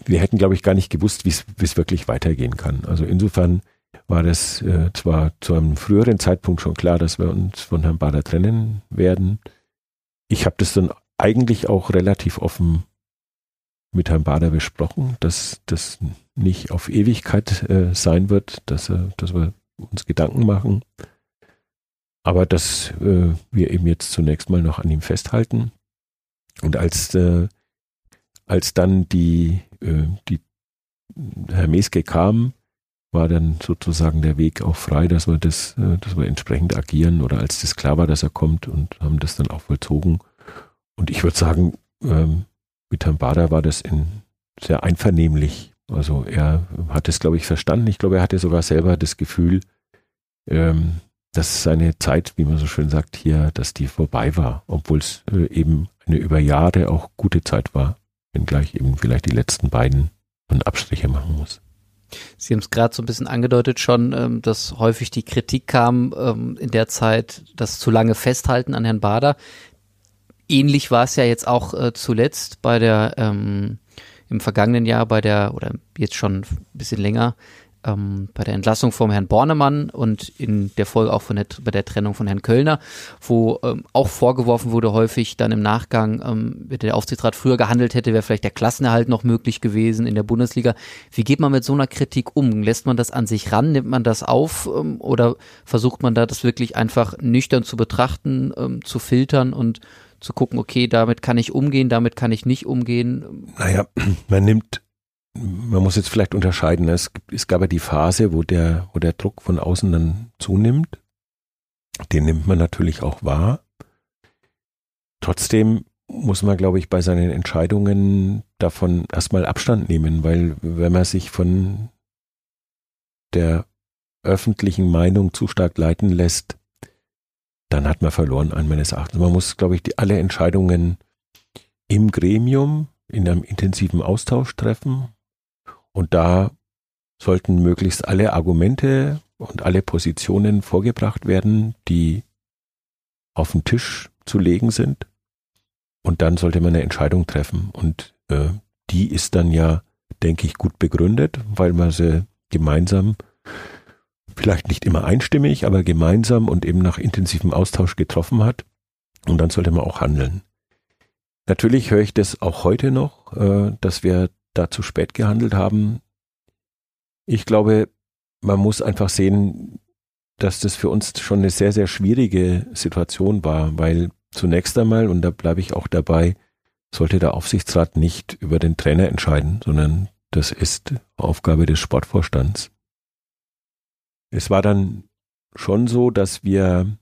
wir hätten, glaube ich, gar nicht gewusst, wie es wirklich weitergehen kann. Also insofern war das äh, zwar zu einem früheren Zeitpunkt schon klar, dass wir uns von Herrn Bader trennen werden. Ich habe das dann eigentlich auch relativ offen mit Herrn Bader besprochen, dass das nicht auf Ewigkeit äh, sein wird, dass, dass wir uns Gedanken machen, aber dass äh, wir eben jetzt zunächst mal noch an ihm festhalten. Und als, äh, als dann die, äh, die Herr Meske kam, war dann sozusagen der Weg auch frei, dass wir das, äh, dass wir entsprechend agieren oder als das klar war, dass er kommt und haben das dann auch vollzogen. Und ich würde sagen, ähm, mit Herrn Bader war das in, sehr einvernehmlich. Also er hat es, glaube ich, verstanden. Ich glaube, er hatte sogar selber das Gefühl, ähm, dass seine Zeit, wie man so schön sagt, hier, dass die vorbei war, obwohl es äh, eben eine über Jahre auch gute Zeit war, wenngleich eben vielleicht die letzten beiden man Abstriche machen muss. Sie haben es gerade so ein bisschen angedeutet schon, ähm, dass häufig die Kritik kam ähm, in der Zeit, das zu lange Festhalten an Herrn Bader. Ähnlich war es ja jetzt auch äh, zuletzt bei der ähm, im vergangenen Jahr bei der oder jetzt schon ein bisschen länger ähm, bei der Entlassung vom Herrn Bornemann und in der Folge auch von der, bei der Trennung von Herrn Kölner, wo ähm, auch vorgeworfen wurde häufig dann im Nachgang, ähm, wenn der Aufsichtsrat früher gehandelt hätte, wäre vielleicht der Klassenerhalt noch möglich gewesen in der Bundesliga. Wie geht man mit so einer Kritik um? Lässt man das an sich ran? Nimmt man das auf? Ähm, oder versucht man da das wirklich einfach nüchtern zu betrachten, ähm, zu filtern und zu gucken, okay, damit kann ich umgehen, damit kann ich nicht umgehen? Naja, man nimmt man muss jetzt vielleicht unterscheiden. Es, es gab ja die Phase, wo der, wo der Druck von außen dann zunimmt. Den nimmt man natürlich auch wahr. Trotzdem muss man, glaube ich, bei seinen Entscheidungen davon erstmal Abstand nehmen, weil wenn man sich von der öffentlichen Meinung zu stark leiten lässt, dann hat man verloren, an meines Erachtens. Man muss, glaube ich, die, alle Entscheidungen im Gremium in einem intensiven Austausch treffen und da sollten möglichst alle Argumente und alle Positionen vorgebracht werden, die auf den Tisch zu legen sind. Und dann sollte man eine Entscheidung treffen. Und äh, die ist dann ja, denke ich, gut begründet, weil man sie gemeinsam, vielleicht nicht immer einstimmig, aber gemeinsam und eben nach intensivem Austausch getroffen hat. Und dann sollte man auch handeln. Natürlich höre ich das auch heute noch, äh, dass wir da zu spät gehandelt haben. Ich glaube, man muss einfach sehen, dass das für uns schon eine sehr, sehr schwierige Situation war, weil zunächst einmal, und da bleibe ich auch dabei, sollte der Aufsichtsrat nicht über den Trainer entscheiden, sondern das ist Aufgabe des Sportvorstands. Es war dann schon so, dass wir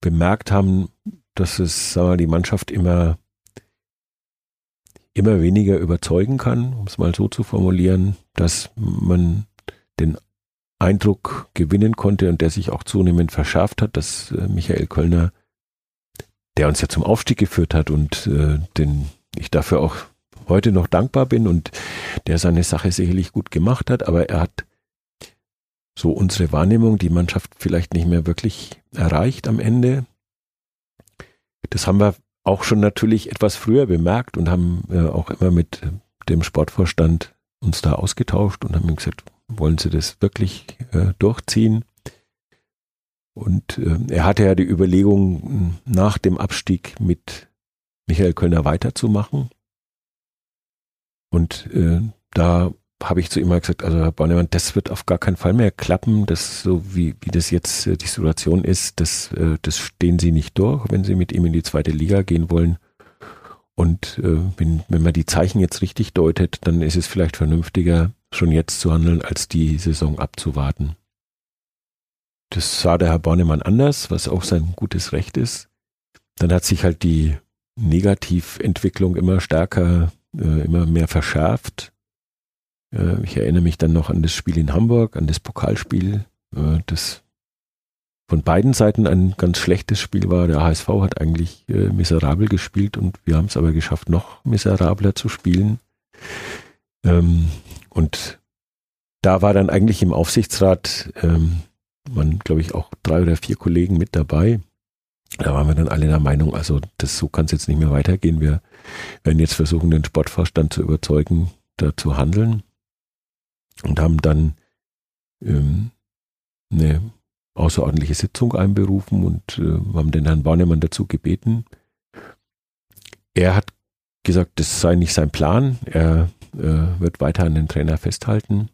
bemerkt haben, dass es, sagen wir, die Mannschaft immer immer weniger überzeugen kann, um es mal so zu formulieren, dass man den Eindruck gewinnen konnte und der sich auch zunehmend verschärft hat, dass äh, Michael Kölner, der uns ja zum Aufstieg geführt hat und äh, den ich dafür auch heute noch dankbar bin und der seine Sache sicherlich gut gemacht hat, aber er hat so unsere Wahrnehmung, die Mannschaft vielleicht nicht mehr wirklich erreicht am Ende. Das haben wir auch schon natürlich etwas früher bemerkt und haben äh, auch immer mit dem Sportvorstand uns da ausgetauscht und haben gesagt, wollen Sie das wirklich äh, durchziehen? Und äh, er hatte ja die Überlegung, nach dem Abstieg mit Michael Kölner weiterzumachen. Und äh, da habe ich zu ihm mal gesagt, also Herr Bornemann, das wird auf gar keinen Fall mehr klappen. Das so wie, wie das jetzt äh, die Situation ist, das, äh, das stehen Sie nicht durch, wenn Sie mit ihm in die zweite Liga gehen wollen. Und äh, wenn, wenn man die Zeichen jetzt richtig deutet, dann ist es vielleicht vernünftiger, schon jetzt zu handeln, als die Saison abzuwarten. Das sah der Herr Bornemann anders, was auch sein gutes Recht ist. Dann hat sich halt die Negativentwicklung immer stärker, äh, immer mehr verschärft. Äh, ich erinnere mich dann noch an das Spiel in Hamburg, an das Pokalspiel, äh, das von beiden Seiten ein ganz schlechtes Spiel war. Der HSV hat eigentlich äh, miserabel gespielt und wir haben es aber geschafft, noch miserabler zu spielen. Ähm, und da war dann eigentlich im Aufsichtsrat, ähm, waren glaube ich auch drei oder vier Kollegen mit dabei. Da waren wir dann alle der Meinung, also das so kann es jetzt nicht mehr weitergehen. Wir werden jetzt versuchen, den Sportvorstand zu überzeugen, da zu handeln und haben dann ähm, eine außerordentliche Sitzung einberufen und äh, haben den Herrn Warnemann dazu gebeten. Er hat gesagt, das sei nicht sein Plan. Er äh, wird weiter an den Trainer festhalten.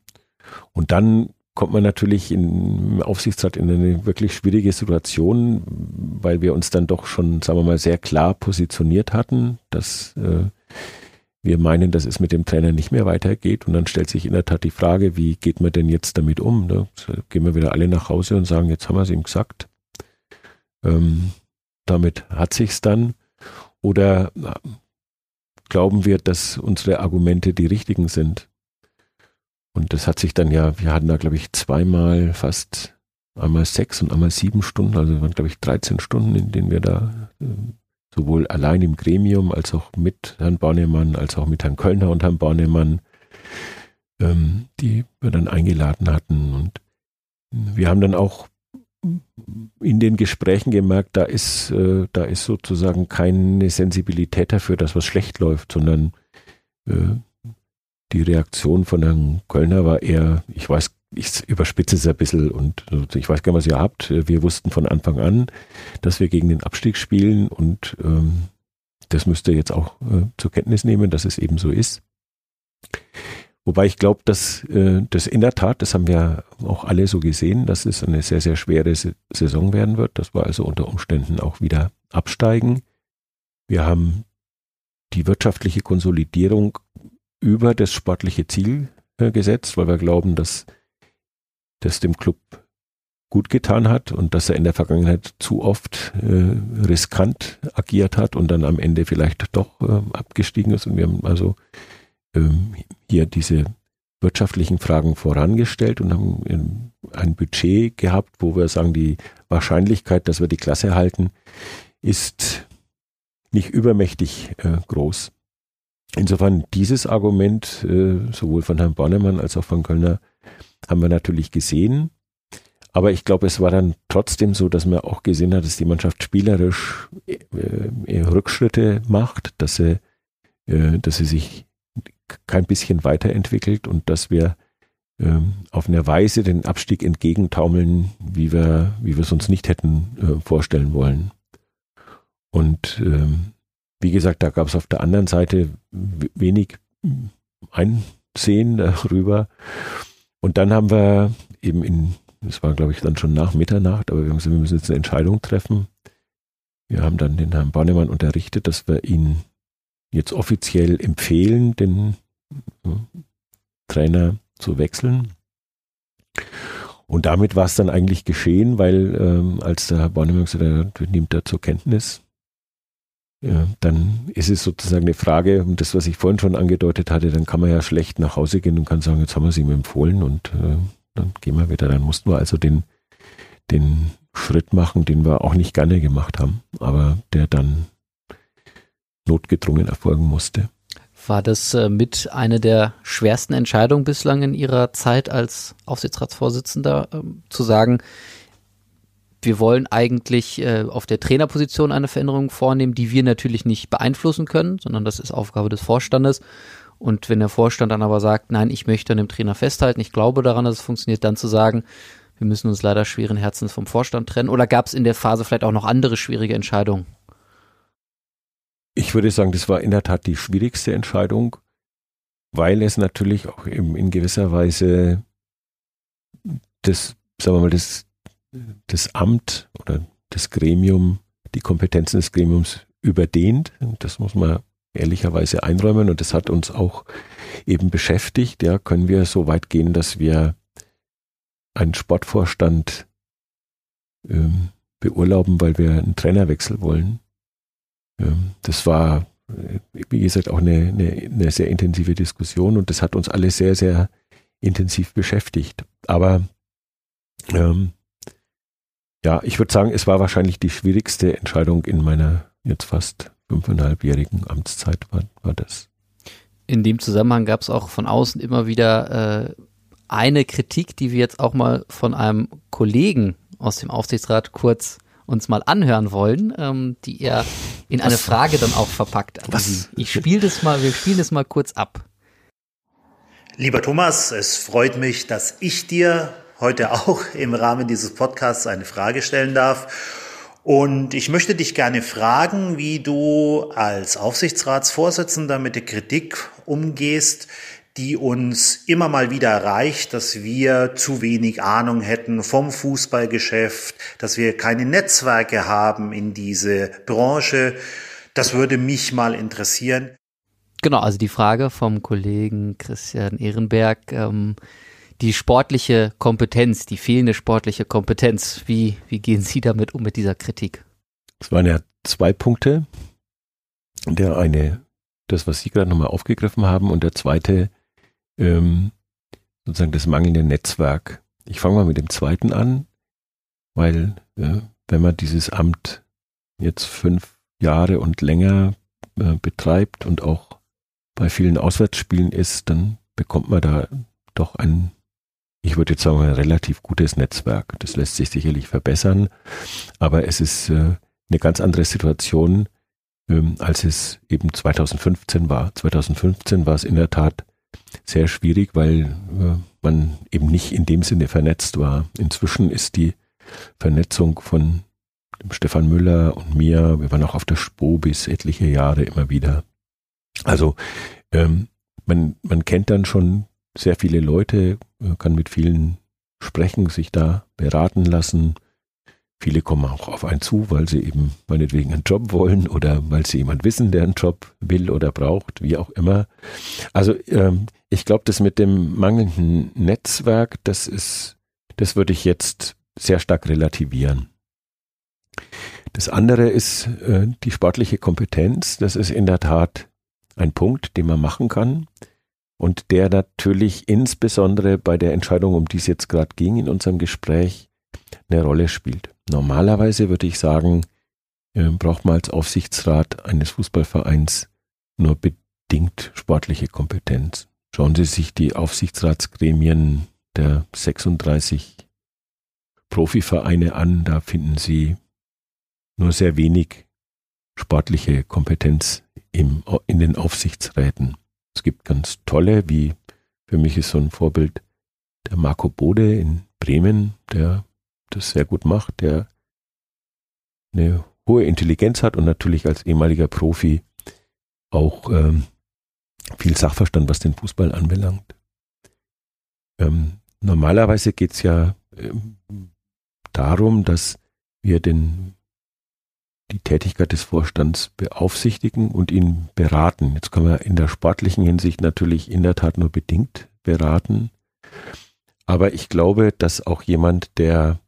Und dann kommt man natürlich im Aufsichtsrat in eine wirklich schwierige Situation, weil wir uns dann doch schon, sagen wir mal, sehr klar positioniert hatten, dass äh, wir meinen, dass es mit dem Trainer nicht mehr weitergeht. Und dann stellt sich in der Tat die Frage, wie geht man denn jetzt damit um? Ne? Gehen wir wieder alle nach Hause und sagen, jetzt haben wir es ihm gesagt. Ähm, damit hat sich's dann. Oder äh, glauben wir, dass unsere Argumente die richtigen sind? Und das hat sich dann ja, wir hatten da, glaube ich, zweimal fast einmal sechs und einmal sieben Stunden, also waren, glaube ich, 13 Stunden, in denen wir da äh, sowohl allein im Gremium als auch mit Herrn Bornemann, als auch mit Herrn Kölner und Herrn Bornemann, ähm, die wir dann eingeladen hatten. Und wir haben dann auch in den Gesprächen gemerkt, da ist, äh, da ist sozusagen keine Sensibilität dafür, dass was schlecht läuft, sondern äh, die Reaktion von Herrn Kölner war eher, ich weiß ich überspitze es ein bisschen und ich weiß gar nicht, was ihr habt. Wir wussten von Anfang an, dass wir gegen den Abstieg spielen und ähm, das müsst ihr jetzt auch äh, zur Kenntnis nehmen, dass es eben so ist. Wobei ich glaube, dass äh, das in der Tat, das haben wir auch alle so gesehen, dass es eine sehr, sehr schwere Saison werden wird. Das war also unter Umständen auch wieder absteigen. Wir haben die wirtschaftliche Konsolidierung über das sportliche Ziel äh, gesetzt, weil wir glauben, dass das dem Club gut getan hat und dass er in der Vergangenheit zu oft äh, riskant agiert hat und dann am Ende vielleicht doch äh, abgestiegen ist. Und wir haben also ähm, hier diese wirtschaftlichen Fragen vorangestellt und haben ähm, ein Budget gehabt, wo wir sagen, die Wahrscheinlichkeit, dass wir die Klasse halten, ist nicht übermächtig äh, groß. Insofern dieses Argument äh, sowohl von Herrn Bornemann als auch von Kölner haben wir natürlich gesehen. Aber ich glaube, es war dann trotzdem so, dass man auch gesehen hat, dass die Mannschaft spielerisch äh, Rückschritte macht, dass sie, äh, dass sie sich kein bisschen weiterentwickelt und dass wir ähm, auf eine Weise den Abstieg entgegentaumeln, wie wir, wie wir es uns nicht hätten äh, vorstellen wollen. Und ähm, wie gesagt, da gab es auf der anderen Seite wenig Einsehen darüber. Und dann haben wir eben in, das war glaube ich dann schon nach Mitternacht, aber wir haben gesagt, wir müssen jetzt eine Entscheidung treffen. Wir haben dann den Herrn Bornemann unterrichtet, dass wir ihn jetzt offiziell empfehlen, den Trainer zu wechseln. Und damit war es dann eigentlich geschehen, weil ähm, als der Herr Bornemann gesagt hat, nimmt er zur Kenntnis, ja, dann ist es sozusagen eine Frage, und das, was ich vorhin schon angedeutet hatte, dann kann man ja schlecht nach Hause gehen und kann sagen, jetzt haben wir es ihm empfohlen und äh, dann gehen wir wieder. Dann mussten wir also den, den Schritt machen, den wir auch nicht gerne gemacht haben, aber der dann notgedrungen erfolgen musste. War das äh, mit eine der schwersten Entscheidungen bislang in Ihrer Zeit als Aufsichtsratsvorsitzender, äh, zu sagen, wir wollen eigentlich äh, auf der Trainerposition eine Veränderung vornehmen, die wir natürlich nicht beeinflussen können, sondern das ist Aufgabe des Vorstandes. Und wenn der Vorstand dann aber sagt, nein, ich möchte an dem Trainer festhalten, ich glaube daran, dass es funktioniert, dann zu sagen, wir müssen uns leider schweren Herzens vom Vorstand trennen. Oder gab es in der Phase vielleicht auch noch andere schwierige Entscheidungen? Ich würde sagen, das war in der Tat die schwierigste Entscheidung. weil es natürlich auch eben in gewisser Weise das, sagen wir mal, das, das Amt oder das Gremium, die Kompetenzen des Gremiums überdehnt. Das muss man ehrlicherweise einräumen und das hat uns auch eben beschäftigt. Ja, können wir so weit gehen, dass wir einen Sportvorstand ähm, beurlauben, weil wir einen Trainerwechsel wollen. Ähm, das war, äh, wie gesagt, auch eine, eine, eine sehr intensive Diskussion und das hat uns alle sehr, sehr intensiv beschäftigt. Aber ähm, ja, ich würde sagen, es war wahrscheinlich die schwierigste Entscheidung in meiner jetzt fast fünfeinhalbjährigen Amtszeit war, war das. In dem Zusammenhang gab es auch von außen immer wieder äh, eine Kritik, die wir jetzt auch mal von einem Kollegen aus dem Aufsichtsrat kurz uns mal anhören wollen, ähm, die er in eine Was? Frage dann auch verpackt. Was? Ich spiele das mal, wir spielen das mal kurz ab. Lieber Thomas, es freut mich, dass ich dir heute auch im Rahmen dieses Podcasts eine Frage stellen darf. Und ich möchte dich gerne fragen, wie du als Aufsichtsratsvorsitzender mit der Kritik umgehst, die uns immer mal wieder erreicht, dass wir zu wenig Ahnung hätten vom Fußballgeschäft, dass wir keine Netzwerke haben in diese Branche. Das würde mich mal interessieren. Genau, also die Frage vom Kollegen Christian Ehrenberg, ähm, die sportliche Kompetenz, die fehlende sportliche Kompetenz, wie, wie gehen Sie damit um mit dieser Kritik? Es waren ja zwei Punkte. Der eine, das, was Sie gerade nochmal aufgegriffen haben, und der zweite, ähm, sozusagen das mangelnde Netzwerk. Ich fange mal mit dem zweiten an, weil äh, wenn man dieses Amt jetzt fünf Jahre und länger äh, betreibt und auch bei vielen Auswärtsspielen ist, dann bekommt man da doch ein, ich würde jetzt sagen, ein relativ gutes Netzwerk. Das lässt sich sicherlich verbessern, aber es ist äh, eine ganz andere Situation, ähm, als es eben 2015 war. 2015 war es in der Tat sehr schwierig, weil äh, man eben nicht in dem Sinne vernetzt war. Inzwischen ist die Vernetzung von Stefan Müller und mir, wir waren auch auf der Spo bis etliche Jahre immer wieder. Also ähm, man, man kennt dann schon sehr viele Leute, kann mit vielen sprechen, sich da beraten lassen. Viele kommen auch auf einen zu, weil sie eben meinetwegen einen Job wollen oder weil sie jemand wissen, der einen Job will oder braucht, wie auch immer. Also ähm, ich glaube, das mit dem mangelnden Netzwerk, das ist, das würde ich jetzt sehr stark relativieren. Das andere ist äh, die sportliche Kompetenz. Das ist in der Tat ein Punkt, den man machen kann und der natürlich insbesondere bei der Entscheidung, um die es jetzt gerade ging in unserem Gespräch, eine Rolle spielt. Normalerweise würde ich sagen, äh, braucht man als Aufsichtsrat eines Fußballvereins nur bedingt sportliche Kompetenz. Schauen Sie sich die Aufsichtsratsgremien der 36 Profivereine an, da finden Sie nur sehr wenig sportliche Kompetenz im, in den Aufsichtsräten. Es gibt ganz tolle, wie für mich ist so ein Vorbild der Marco Bode in Bremen, der das sehr gut macht, der eine hohe Intelligenz hat und natürlich als ehemaliger Profi auch ähm, viel Sachverstand, was den Fußball anbelangt. Ähm, normalerweise geht es ja ähm, darum, dass wir den, die Tätigkeit des Vorstands beaufsichtigen und ihn beraten. Jetzt können wir in der sportlichen Hinsicht natürlich in der Tat nur bedingt beraten. Aber ich glaube, dass auch jemand, der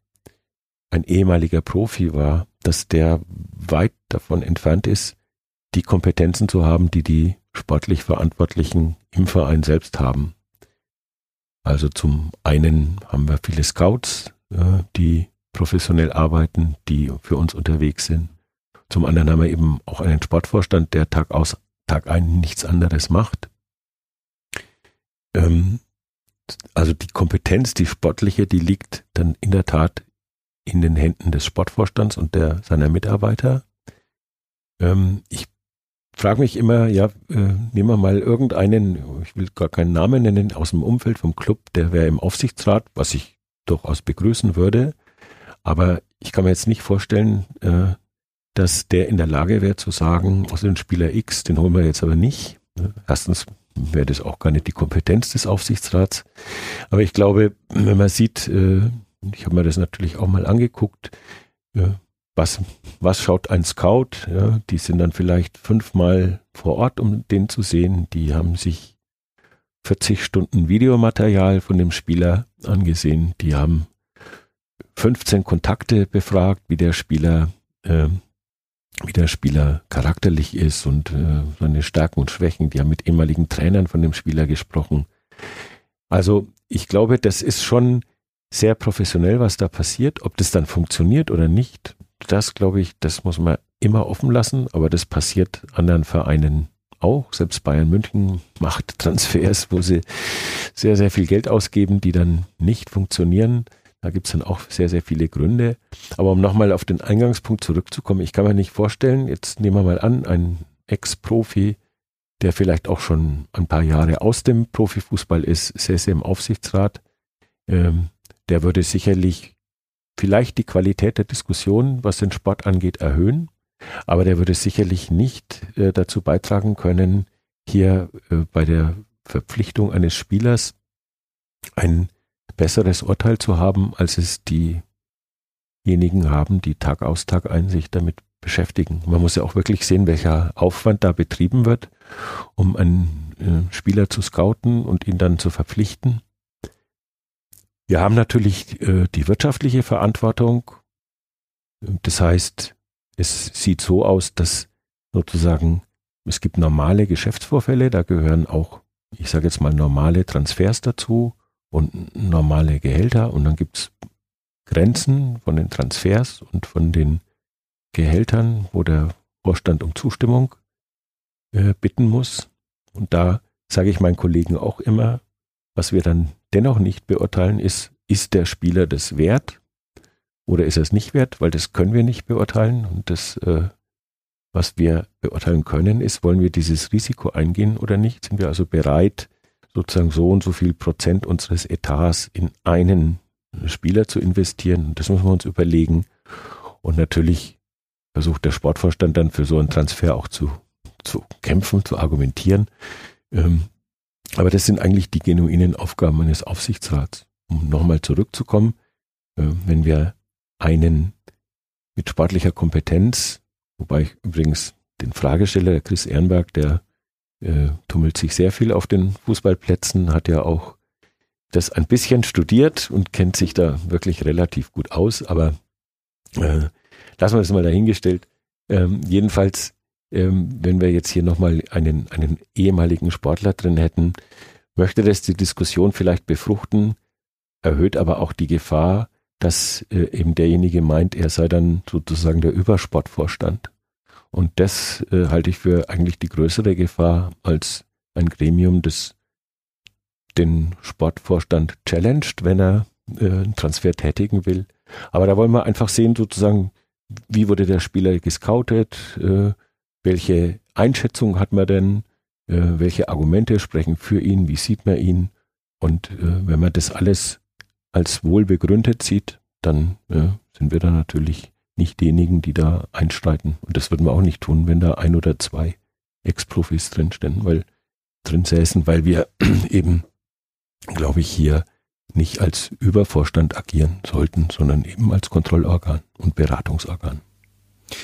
ein ehemaliger Profi war, dass der weit davon entfernt ist, die Kompetenzen zu haben, die die sportlich Verantwortlichen im Verein selbst haben. Also zum einen haben wir viele Scouts, äh, die professionell arbeiten, die für uns unterwegs sind. Zum anderen haben wir eben auch einen Sportvorstand, der Tag aus, Tag ein nichts anderes macht. Ähm, also die Kompetenz, die sportliche, die liegt dann in der Tat in den Händen des Sportvorstands und der, seiner Mitarbeiter. Ähm, ich frage mich immer, ja, äh, nehmen wir mal irgendeinen, ich will gar keinen Namen nennen, aus dem Umfeld vom Club, der wäre im Aufsichtsrat, was ich durchaus begrüßen würde. Aber ich kann mir jetzt nicht vorstellen, äh, dass der in der Lage wäre zu sagen, aus dem Spieler X, den holen wir jetzt aber nicht, Erstens wäre das auch gar nicht die Kompetenz des Aufsichtsrats. Aber ich glaube, wenn man sieht, äh, ich habe mir das natürlich auch mal angeguckt, was, was schaut ein Scout? Ja, die sind dann vielleicht fünfmal vor Ort, um den zu sehen. Die haben sich 40 Stunden Videomaterial von dem Spieler angesehen. Die haben 15 Kontakte befragt, wie der Spieler, äh, wie der Spieler charakterlich ist und äh, seine Stärken und Schwächen. Die haben mit ehemaligen Trainern von dem Spieler gesprochen. Also ich glaube, das ist schon sehr professionell, was da passiert. Ob das dann funktioniert oder nicht, das glaube ich, das muss man immer offen lassen, aber das passiert anderen Vereinen auch. Selbst Bayern München macht Transfers, wo sie sehr, sehr viel Geld ausgeben, die dann nicht funktionieren. Da gibt es dann auch sehr, sehr viele Gründe. Aber um nochmal auf den Eingangspunkt zurückzukommen, ich kann mir nicht vorstellen, jetzt nehmen wir mal an, ein Ex-Profi, der vielleicht auch schon ein paar Jahre aus dem Profifußball ist, sehr im Aufsichtsrat, ähm, der würde sicherlich vielleicht die Qualität der Diskussion, was den Sport angeht, erhöhen. Aber der würde sicherlich nicht äh, dazu beitragen können, hier äh, bei der Verpflichtung eines Spielers ein besseres Urteil zu haben, als es diejenigen haben, die Tag aus Tag ein sich damit beschäftigen. Man muss ja auch wirklich sehen, welcher Aufwand da betrieben wird, um einen äh, Spieler zu scouten und ihn dann zu verpflichten. Wir haben natürlich äh, die wirtschaftliche Verantwortung. Das heißt, es sieht so aus, dass sozusagen es gibt normale Geschäftsvorfälle, da gehören auch, ich sage jetzt mal, normale Transfers dazu und normale Gehälter und dann gibt es Grenzen von den Transfers und von den Gehältern, wo der Vorstand um Zustimmung äh, bitten muss. Und da sage ich meinen Kollegen auch immer, was wir dann dennoch nicht beurteilen, ist, ist der Spieler das wert oder ist er es nicht wert, weil das können wir nicht beurteilen. Und das, äh, was wir beurteilen können, ist, wollen wir dieses Risiko eingehen oder nicht? Sind wir also bereit, sozusagen so und so viel Prozent unseres Etats in einen Spieler zu investieren. Das muss man uns überlegen. Und natürlich versucht der Sportvorstand dann für so einen Transfer auch zu, zu kämpfen, zu argumentieren. Ähm, aber das sind eigentlich die genuinen Aufgaben eines Aufsichtsrats. Um nochmal zurückzukommen, äh, wenn wir einen mit sportlicher Kompetenz, wobei ich übrigens den Fragesteller, der Chris Ehrenberg, der äh, tummelt sich sehr viel auf den Fußballplätzen, hat ja auch das ein bisschen studiert und kennt sich da wirklich relativ gut aus, aber äh, lassen wir das mal dahingestellt. Ähm, jedenfalls, ähm, wenn wir jetzt hier nochmal einen, einen ehemaligen Sportler drin hätten, möchte das die Diskussion vielleicht befruchten, erhöht aber auch die Gefahr, dass äh, eben derjenige meint, er sei dann sozusagen der Übersportvorstand. Und das äh, halte ich für eigentlich die größere Gefahr als ein Gremium, das den Sportvorstand challenged, wenn er äh, einen Transfer tätigen will. Aber da wollen wir einfach sehen, sozusagen, wie wurde der Spieler gescoutet, äh, welche Einschätzung hat man denn, äh, welche Argumente sprechen für ihn, wie sieht man ihn. Und äh, wenn man das alles als wohl begründet sieht, dann ja, sind wir da natürlich nicht diejenigen, die da einstreiten. Und das würden wir auch nicht tun, wenn da ein oder zwei Ex-Profis drinstehen, weil drin säßen, weil wir eben, glaube ich, hier nicht als Übervorstand agieren sollten, sondern eben als Kontrollorgan und Beratungsorgan.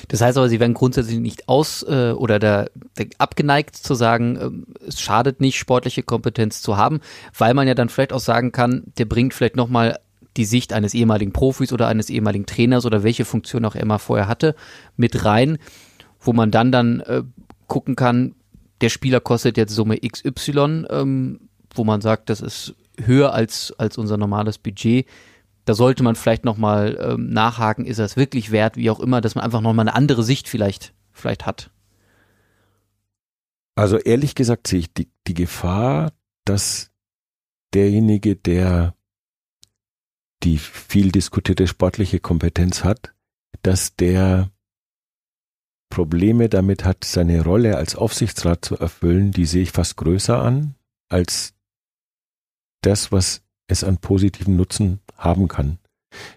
Das heißt aber, Sie werden grundsätzlich nicht aus äh, oder da, da abgeneigt zu sagen, äh, es schadet nicht, sportliche Kompetenz zu haben, weil man ja dann vielleicht auch sagen kann, der bringt vielleicht nochmal die Sicht eines ehemaligen Profis oder eines ehemaligen Trainers oder welche Funktion auch immer vorher hatte, mit rein, wo man dann dann äh, gucken kann, der Spieler kostet jetzt Summe XY, ähm, wo man sagt, das ist höher als, als unser normales Budget da sollte man vielleicht nochmal ähm, nachhaken, ist das wirklich wert, wie auch immer, dass man einfach nochmal eine andere Sicht vielleicht, vielleicht hat. Also ehrlich gesagt sehe ich die, die Gefahr, dass derjenige, der die viel diskutierte sportliche Kompetenz hat, dass der Probleme damit hat, seine Rolle als Aufsichtsrat zu erfüllen, die sehe ich fast größer an als das, was es an positiven Nutzen haben kann,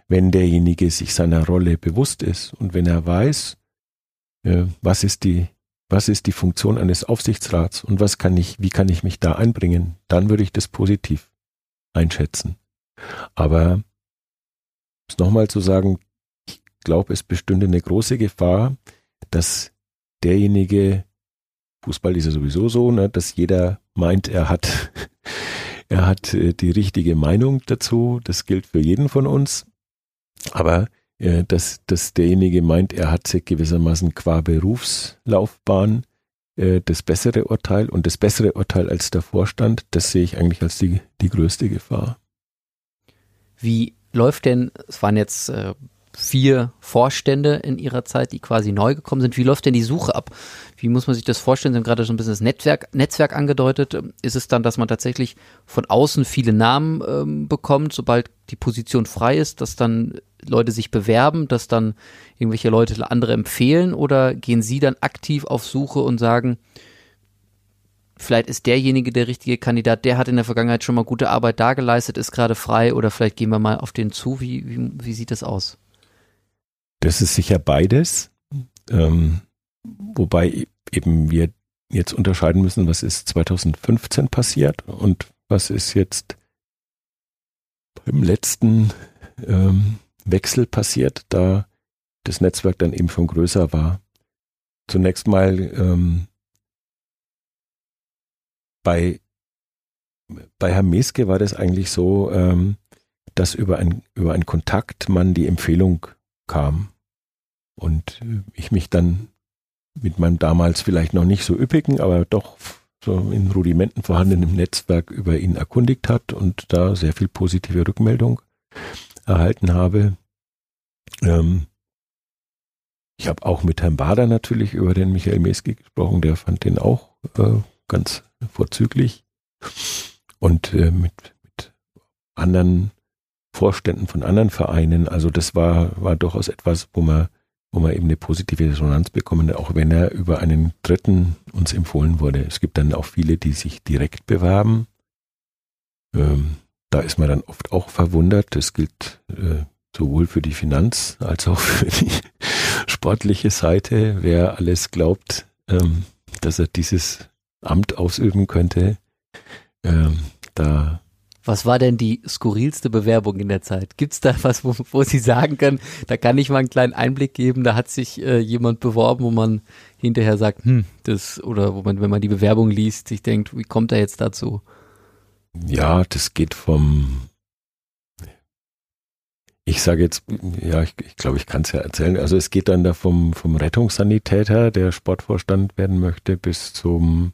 wenn derjenige sich seiner Rolle bewusst ist und wenn er weiß, äh, was ist die was ist die Funktion eines Aufsichtsrats und was kann ich, wie kann ich mich da einbringen, dann würde ich das positiv einschätzen. Aber es nochmal zu sagen, ich glaube, es bestünde eine große Gefahr, dass derjenige, Fußball ist ja sowieso so, ne, dass jeder meint, er hat, er hat äh, die richtige Meinung dazu. Das gilt für jeden von uns. Aber äh, dass, dass derjenige meint, er hat sich gewissermaßen qua Berufslaufbahn äh, das bessere Urteil und das bessere Urteil als der Vorstand, das sehe ich eigentlich als die, die größte Gefahr. Wie läuft denn, es waren jetzt äh, vier Vorstände in ihrer Zeit, die quasi neu gekommen sind. Wie läuft denn die Suche ab? Wie muss man sich das vorstellen? Sie haben gerade schon ein bisschen das Netzwerk, Netzwerk angedeutet. Ist es dann, dass man tatsächlich von außen viele Namen ähm, bekommt, sobald die Position frei ist, dass dann Leute sich bewerben, dass dann irgendwelche Leute andere empfehlen oder gehen Sie dann aktiv auf Suche und sagen, vielleicht ist derjenige der richtige Kandidat, der hat in der Vergangenheit schon mal gute Arbeit da geleistet, ist gerade frei oder vielleicht gehen wir mal auf den zu. Wie, wie, wie sieht das aus? Das ist sicher beides. Ähm, wobei eben wir jetzt unterscheiden müssen, was ist 2015 passiert und was ist jetzt beim letzten ähm, Wechsel passiert, da das Netzwerk dann eben schon größer war. Zunächst mal ähm, bei, bei Herrn Meske war das eigentlich so, ähm, dass über, ein, über einen Kontakt man die Empfehlung kam. Und ich mich dann mit meinem damals vielleicht noch nicht so üppigen, aber doch so in Rudimenten vorhandenen Netzwerk über ihn erkundigt hat und da sehr viel positive Rückmeldung erhalten habe. Ähm, ich habe auch mit Herrn Bader natürlich über den Michael Meski gesprochen, der fand den auch äh, ganz vorzüglich. Und äh, mit, mit anderen Vorständen von anderen Vereinen. Also das war, war durchaus etwas, wo man, wo man eben eine positive Resonanz bekommen, auch wenn er über einen Dritten uns empfohlen wurde. Es gibt dann auch viele, die sich direkt bewerben. Ähm, da ist man dann oft auch verwundert. Das gilt äh, sowohl für die Finanz- als auch für die sportliche Seite. Wer alles glaubt, ähm, dass er dieses Amt ausüben könnte, ähm, da was war denn die skurrilste Bewerbung in der Zeit? Gibt es da was, wo, wo Sie sagen können, da kann ich mal einen kleinen Einblick geben, da hat sich äh, jemand beworben, wo man hinterher sagt, hm, das, oder wo man, wenn man die Bewerbung liest, sich denkt, wie kommt er jetzt dazu? Ja, das geht vom, ich sage jetzt, ja, ich, ich glaube, ich kann es ja erzählen. Also es geht dann da vom, vom Rettungssanitäter, der Sportvorstand werden möchte, bis zum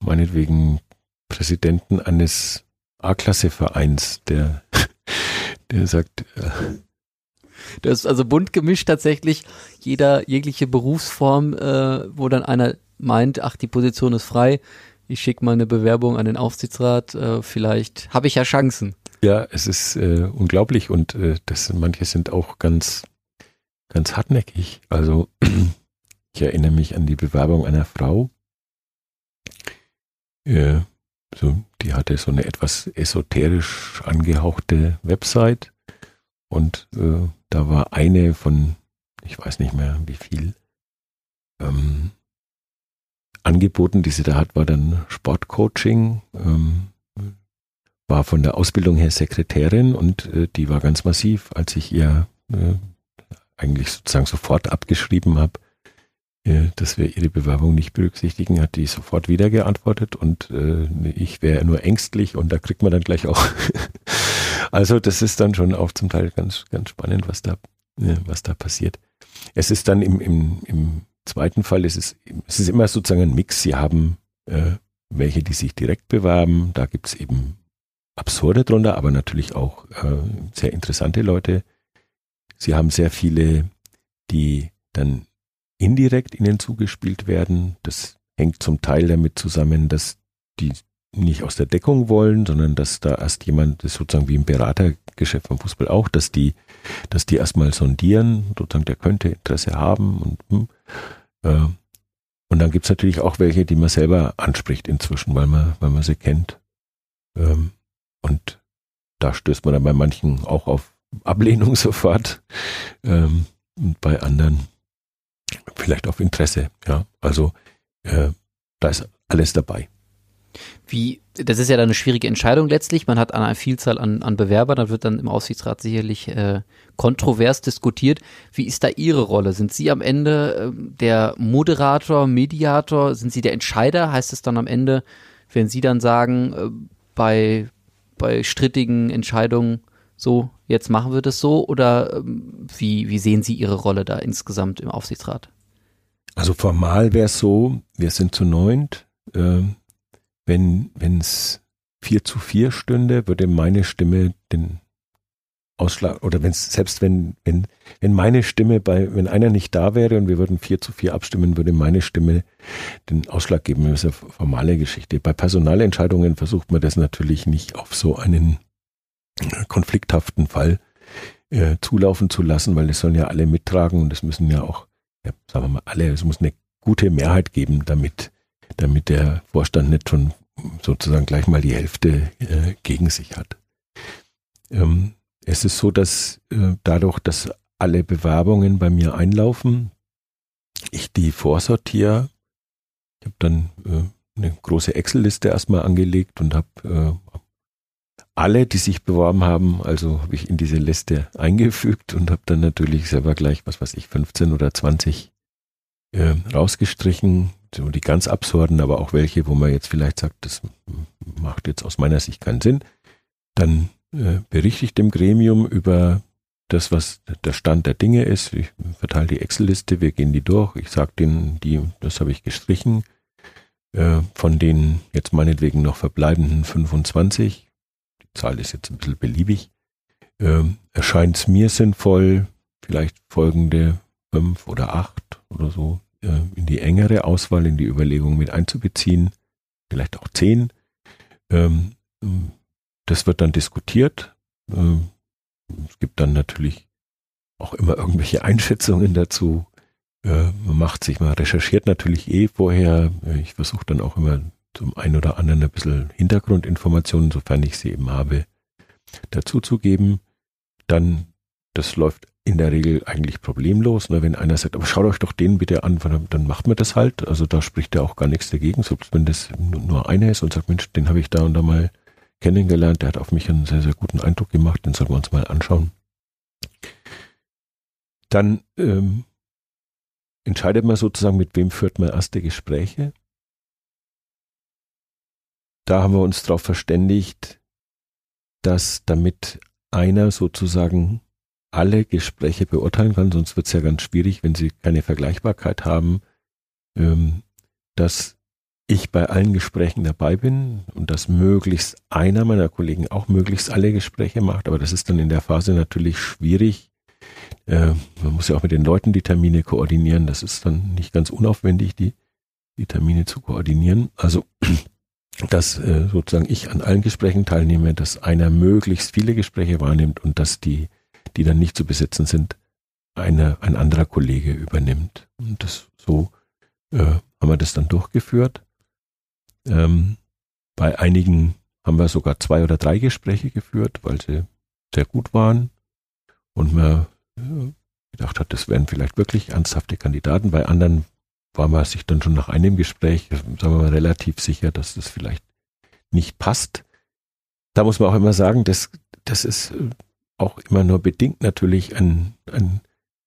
meinetwegen Präsidenten eines A-Klasse-Vereins, der, der sagt, äh, das ist also bunt gemischt tatsächlich, jeder, jegliche Berufsform, äh, wo dann einer meint, ach, die Position ist frei, ich schicke mal eine Bewerbung an den Aufsichtsrat, äh, vielleicht habe ich ja Chancen. Ja, es ist äh, unglaublich und äh, das, manche sind auch ganz, ganz hartnäckig. Also ich erinnere mich an die Bewerbung einer Frau, äh, so, die hatte so eine etwas esoterisch angehauchte Website. Und äh, da war eine von, ich weiß nicht mehr wie viel, ähm, Angeboten, die sie da hat, war dann Sportcoaching, ähm, war von der Ausbildung her Sekretärin und äh, die war ganz massiv, als ich ihr äh, eigentlich sozusagen sofort abgeschrieben habe, dass wir ihre Bewerbung nicht berücksichtigen, hat die sofort wieder geantwortet und äh, ich wäre nur ängstlich und da kriegt man dann gleich auch. also das ist dann schon auch zum Teil ganz, ganz spannend, was da, äh, was da passiert. Es ist dann im, im, im zweiten Fall, es ist, es ist immer sozusagen ein Mix. Sie haben äh, welche, die sich direkt bewerben, da gibt es eben absurde drunter, aber natürlich auch äh, sehr interessante Leute. Sie haben sehr viele, die dann indirekt ihnen zugespielt werden. Das hängt zum Teil damit zusammen, dass die nicht aus der Deckung wollen, sondern dass da erst jemand, das ist sozusagen wie im Beratergeschäft vom Fußball auch, dass die, dass die erstmal sondieren, sozusagen der könnte Interesse haben und hm, äh, und dann gibt's natürlich auch welche, die man selber anspricht inzwischen, weil man, weil man sie kennt. Ähm, und da stößt man dann bei manchen auch auf Ablehnung sofort. Ähm, und bei anderen vielleicht auf Interesse. Ja, also äh, da ist alles dabei. Wie, das ist ja dann eine schwierige Entscheidung letztlich. Man hat eine Vielzahl an, an Bewerbern, da wird dann im Aufsichtsrat sicherlich äh, kontrovers diskutiert. Wie ist da Ihre Rolle? Sind Sie am Ende äh, der Moderator, Mediator? Sind Sie der Entscheider? Heißt es dann am Ende, wenn Sie dann sagen, äh, bei, bei strittigen Entscheidungen, so, jetzt machen wir das so? Oder ähm, wie, wie sehen Sie Ihre Rolle da insgesamt im Aufsichtsrat? Also formal wäre es so, wir sind zu neunt. Äh, wenn es 4 zu 4 stünde, würde meine Stimme den Ausschlag, oder wenn selbst wenn, wenn, wenn meine Stimme bei, wenn einer nicht da wäre und wir würden 4 zu 4 abstimmen, würde meine Stimme den Ausschlag geben. Das ist eine formale Geschichte. Bei Personalentscheidungen versucht man das natürlich nicht auf so einen konflikthaften Fall äh, zulaufen zu lassen, weil es sollen ja alle mittragen und es müssen ja auch, ja, sagen wir mal alle, es muss eine gute Mehrheit geben, damit, damit der Vorstand nicht schon sozusagen gleich mal die Hälfte äh, gegen sich hat. Ähm, es ist so, dass äh, dadurch, dass alle Bewerbungen bei mir einlaufen, ich die vorsortiere. Ich habe dann äh, eine große Excel-Liste erstmal angelegt und habe äh, alle, die sich beworben haben, also habe ich in diese Liste eingefügt und habe dann natürlich selber gleich, was weiß ich, 15 oder 20 äh, rausgestrichen, so die ganz absurden, aber auch welche, wo man jetzt vielleicht sagt, das macht jetzt aus meiner Sicht keinen Sinn, dann äh, berichte ich dem Gremium über das, was der Stand der Dinge ist. Ich verteile die Excel-Liste, wir gehen die durch. Ich sage denen, die, das habe ich gestrichen. Äh, von den jetzt meinetwegen noch verbleibenden 25, die Zahl ist jetzt ein bisschen beliebig, äh, erscheint es mir sinnvoll, vielleicht folgende fünf oder acht oder so äh, in die engere Auswahl, in die Überlegung mit einzubeziehen, vielleicht auch zehn. Ähm, das wird dann diskutiert. Ähm, es gibt dann natürlich auch immer irgendwelche Einschätzungen dazu. Äh, man macht sich, man recherchiert natürlich eh vorher. Ich versuche dann auch immer zum einen oder anderen ein bisschen Hintergrundinformationen, sofern ich sie eben habe, dazuzugeben. Dann, das läuft in der Regel eigentlich problemlos. Ne? Wenn einer sagt, aber schaut euch doch den bitte an, dann macht man das halt. Also da spricht ja auch gar nichts dagegen, selbst wenn das nur einer ist und sagt, Mensch, den habe ich da und da mal kennengelernt, der hat auf mich einen sehr, sehr guten Eindruck gemacht, den sollten wir uns mal anschauen. Dann ähm, entscheidet man sozusagen, mit wem führt man erste Gespräche. Da haben wir uns darauf verständigt, dass damit einer sozusagen alle Gespräche beurteilen kann, sonst wird es ja ganz schwierig, wenn sie keine Vergleichbarkeit haben, ähm, dass ich bei allen Gesprächen dabei bin und dass möglichst einer meiner Kollegen auch möglichst alle Gespräche macht, aber das ist dann in der Phase natürlich schwierig. Äh, man muss ja auch mit den Leuten die Termine koordinieren, das ist dann nicht ganz unaufwendig, die, die Termine zu koordinieren. Also dass äh, sozusagen ich an allen Gesprächen teilnehme, dass einer möglichst viele Gespräche wahrnimmt und dass die die dann nicht zu besetzen sind, eine, ein anderer Kollege übernimmt. Und das so äh, haben wir das dann durchgeführt. Ähm, bei einigen haben wir sogar zwei oder drei Gespräche geführt, weil sie sehr gut waren und man äh, gedacht hat, das wären vielleicht wirklich ernsthafte Kandidaten. Bei anderen war man sich dann schon nach einem Gespräch, sagen wir mal, relativ sicher, dass das vielleicht nicht passt. Da muss man auch immer sagen, das, das ist äh, auch immer nur bedingt natürlich ein, ein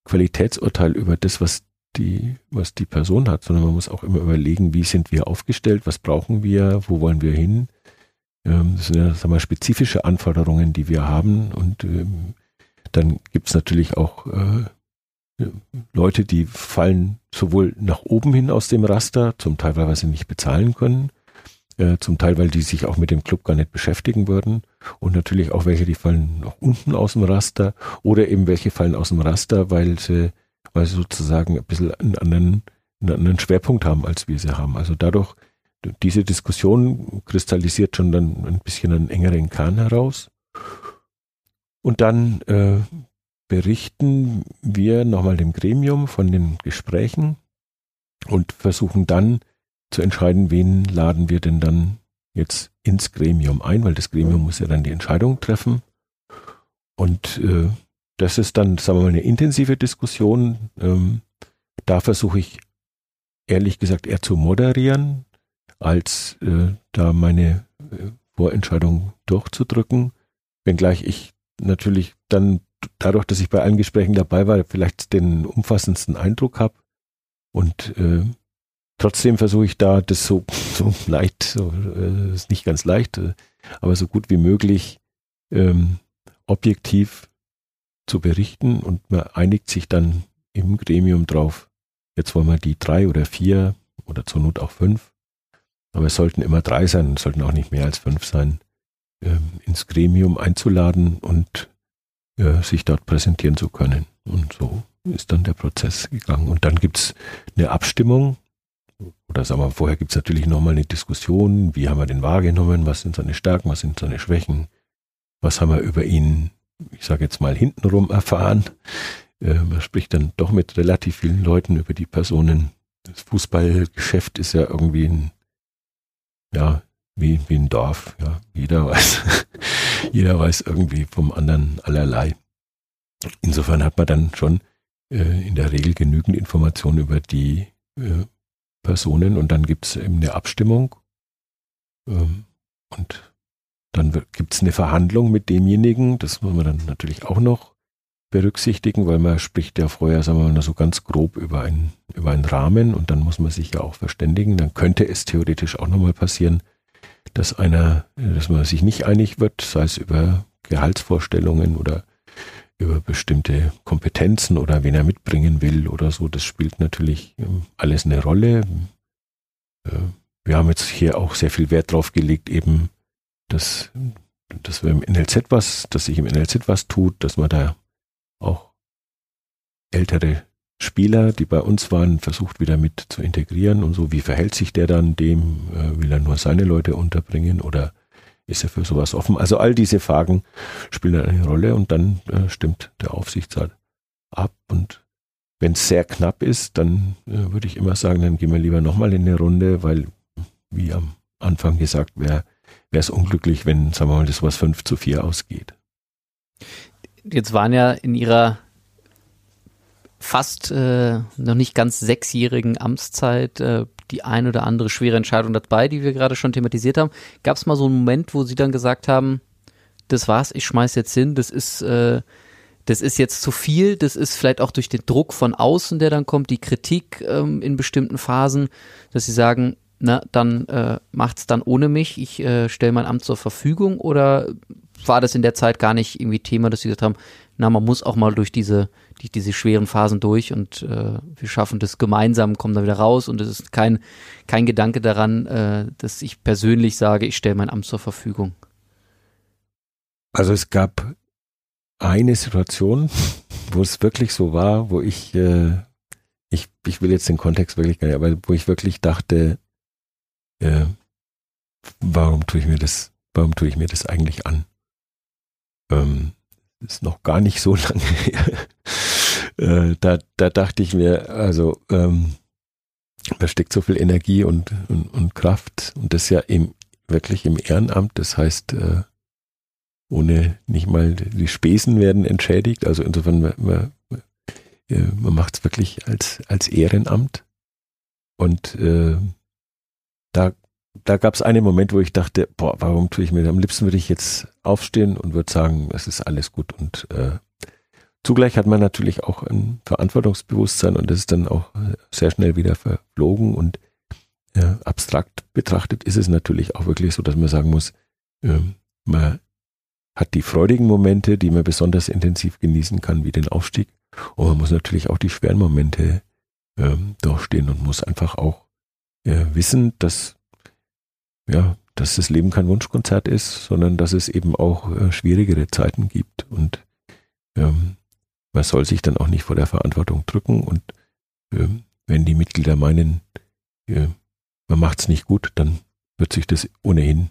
Qualitätsurteil über das, was die, was die Person hat, sondern man muss auch immer überlegen, wie sind wir aufgestellt, was brauchen wir, wo wollen wir hin. Ähm, das sind ja sagen wir, spezifische Anforderungen, die wir haben. Und ähm, dann gibt es natürlich auch äh, Leute, die fallen sowohl nach oben hin aus dem Raster, zum Teil, weil sie nicht bezahlen können, äh, zum Teil, weil die sich auch mit dem Club gar nicht beschäftigen würden. Und natürlich auch welche, die fallen nach unten aus dem Raster oder eben welche fallen aus dem Raster, weil sie, weil sie sozusagen ein bisschen einen anderen, einen anderen Schwerpunkt haben, als wir sie haben. Also dadurch, diese Diskussion kristallisiert schon dann ein bisschen einen engeren Kern heraus. Und dann äh, berichten wir nochmal dem Gremium von den Gesprächen und versuchen dann zu entscheiden, wen laden wir denn dann jetzt ins Gremium ein, weil das Gremium muss ja dann die Entscheidung treffen. Und äh, das ist dann, sagen wir mal, eine intensive Diskussion. Ähm, da versuche ich ehrlich gesagt eher zu moderieren, als äh, da meine äh, Vorentscheidung durchzudrücken. Wenngleich ich natürlich dann dadurch, dass ich bei allen Gesprächen dabei war, vielleicht den umfassendsten Eindruck habe. Und äh, trotzdem versuche ich da das so, so leicht, so, äh, ist nicht ganz leicht, äh, aber so gut wie möglich ähm, objektiv zu berichten. Und man einigt sich dann im Gremium drauf, jetzt wollen wir die drei oder vier oder zur Not auch fünf, aber es sollten immer drei sein, es sollten auch nicht mehr als fünf sein, ähm, ins Gremium einzuladen. Und äh, sich dort präsentieren zu können. Und so ist dann der Prozess gegangen. Und dann gibt's eine Abstimmung, oder sagen wir, vorher gibt's natürlich nochmal eine Diskussion, wie haben wir den wahrgenommen, was sind seine Stärken, was sind seine Schwächen, was haben wir über ihn, ich sage jetzt mal, hintenrum erfahren. Äh, man spricht dann doch mit relativ vielen Leuten über die Personen. Das Fußballgeschäft ist ja irgendwie ein, ja, wie, wie ein Dorf. Ja, jeder weiß, jeder weiß irgendwie vom anderen allerlei. Insofern hat man dann schon äh, in der Regel genügend Informationen über die äh, Personen und dann gibt es eben eine Abstimmung ähm, und dann gibt es eine Verhandlung mit demjenigen, das muss man dann natürlich auch noch berücksichtigen, weil man spricht ja vorher, sagen wir mal, so ganz grob über einen, über einen Rahmen und dann muss man sich ja auch verständigen. Dann könnte es theoretisch auch nochmal passieren, dass einer, dass man sich nicht einig wird, sei es über Gehaltsvorstellungen oder über bestimmte Kompetenzen oder wen er mitbringen will oder so. Das spielt natürlich ähm, alles eine Rolle. Äh, wir haben jetzt hier auch sehr viel Wert drauf gelegt, eben, dass, dass wir im NLZ was, dass sich im NLZ was tut, dass man da auch ältere Spieler, die bei uns waren, versucht wieder mit zu integrieren und so. Wie verhält sich der dann dem? Äh, will er nur seine Leute unterbringen oder ist er für sowas offen? Also all diese Fragen spielen eine Rolle und dann äh, stimmt der Aufsichtsrat ab. Und wenn es sehr knapp ist, dann äh, würde ich immer sagen, dann gehen wir lieber nochmal in eine Runde, weil, wie am Anfang gesagt, wäre es unglücklich, wenn, sagen wir mal, das was 5 zu 4 ausgeht. Jetzt waren ja in Ihrer fast äh, noch nicht ganz sechsjährigen Amtszeit äh, die ein oder andere schwere Entscheidung dabei, die wir gerade schon thematisiert haben. Gab es mal so einen Moment, wo Sie dann gesagt haben, das war's, ich schmeiß jetzt hin, das ist, äh, das ist jetzt zu viel, das ist vielleicht auch durch den Druck von außen, der dann kommt, die Kritik ähm, in bestimmten Phasen, dass Sie sagen, na, dann äh, macht's dann ohne mich, ich äh, stelle mein Amt zur Verfügung oder war das in der Zeit gar nicht irgendwie Thema, dass Sie gesagt haben, na, man muss auch mal durch diese, die, diese schweren Phasen durch und äh, wir schaffen das gemeinsam, kommen da wieder raus und es ist kein, kein Gedanke daran, äh, dass ich persönlich sage, ich stelle mein Amt zur Verfügung. Also es gab eine Situation, wo es wirklich so war, wo ich, äh, ich, ich will jetzt den Kontext wirklich gar nicht, aber wo ich wirklich dachte, äh, warum tue ich mir das, warum tue ich mir das eigentlich an? Ähm, ist noch gar nicht so lange her. äh, da, da dachte ich mir, also ähm, da steckt so viel Energie und, und, und Kraft und das ja im, wirklich im Ehrenamt, das heißt, äh, ohne nicht mal die Spesen werden entschädigt. Also insofern, man, man, äh, man macht es wirklich als, als Ehrenamt. Und äh, da da gab es einen Moment, wo ich dachte, boah, warum tue ich mir, am liebsten würde ich jetzt aufstehen und würde sagen, es ist alles gut. Und äh, zugleich hat man natürlich auch ein Verantwortungsbewusstsein und das ist dann auch äh, sehr schnell wieder verflogen. Und äh, abstrakt betrachtet ist es natürlich auch wirklich so, dass man sagen muss, äh, man hat die freudigen Momente, die man besonders intensiv genießen kann, wie den Aufstieg. Und man muss natürlich auch die schweren Momente ähm, durchstehen und muss einfach auch äh, wissen, dass ja, dass das Leben kein Wunschkonzert ist, sondern dass es eben auch äh, schwierigere Zeiten gibt. Und ähm, man soll sich dann auch nicht vor der Verantwortung drücken. Und ähm, wenn die Mitglieder meinen, äh, man macht es nicht gut, dann wird sich das ohnehin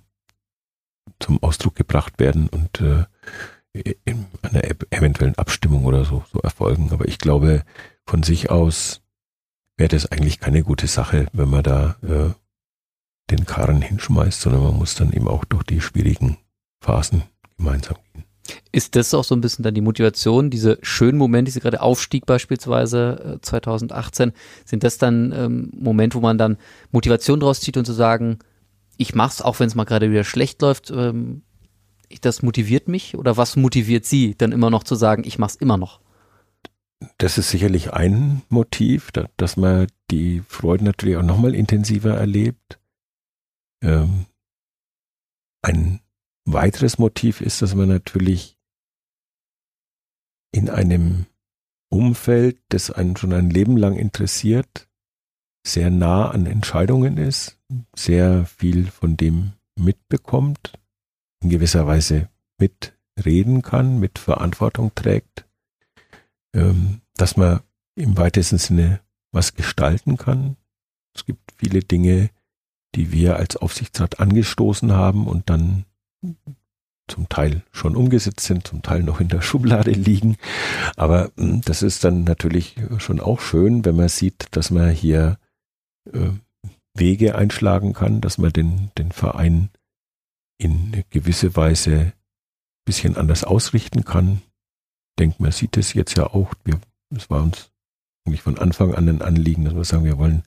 zum Ausdruck gebracht werden und äh, in einer eventuellen Abstimmung oder so, so erfolgen. Aber ich glaube, von sich aus wäre das eigentlich keine gute Sache, wenn man da äh, den Karren hinschmeißt, sondern man muss dann eben auch durch die schwierigen Phasen gemeinsam gehen. Ist das auch so ein bisschen dann die Motivation, diese schönen Momente, diese gerade Aufstieg beispielsweise äh, 2018, sind das dann ähm, Momente, wo man dann Motivation draus zieht und zu sagen, ich mach's, auch wenn es mal gerade wieder schlecht läuft, ähm, ich, das motiviert mich oder was motiviert Sie dann immer noch zu sagen, ich mach's immer noch? Das ist sicherlich ein Motiv, dass man die Freude natürlich auch nochmal intensiver erlebt. Ähm, ein weiteres Motiv ist, dass man natürlich in einem Umfeld, das einen schon ein Leben lang interessiert, sehr nah an Entscheidungen ist, sehr viel von dem mitbekommt, in gewisser Weise mitreden kann, mit Verantwortung trägt, ähm, dass man im weitesten Sinne was gestalten kann. Es gibt viele Dinge, die wir als Aufsichtsrat angestoßen haben und dann zum Teil schon umgesetzt sind, zum Teil noch in der Schublade liegen. Aber hm, das ist dann natürlich schon auch schön, wenn man sieht, dass man hier äh, Wege einschlagen kann, dass man den, den Verein in gewisse Weise ein bisschen anders ausrichten kann. Ich denke, man sieht es jetzt ja auch. Wir, es war uns eigentlich von Anfang an ein Anliegen, dass wir sagen, wir wollen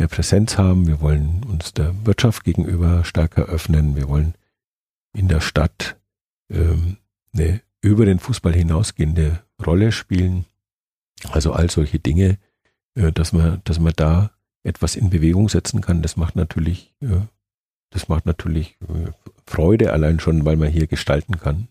mehr Präsenz haben, wir wollen uns der Wirtschaft gegenüber stärker öffnen, wir wollen in der Stadt ähm, eine über den Fußball hinausgehende Rolle spielen. Also all solche Dinge, äh, dass man, dass man da etwas in Bewegung setzen kann, das macht natürlich, äh, das macht natürlich äh, Freude allein schon, weil man hier gestalten kann.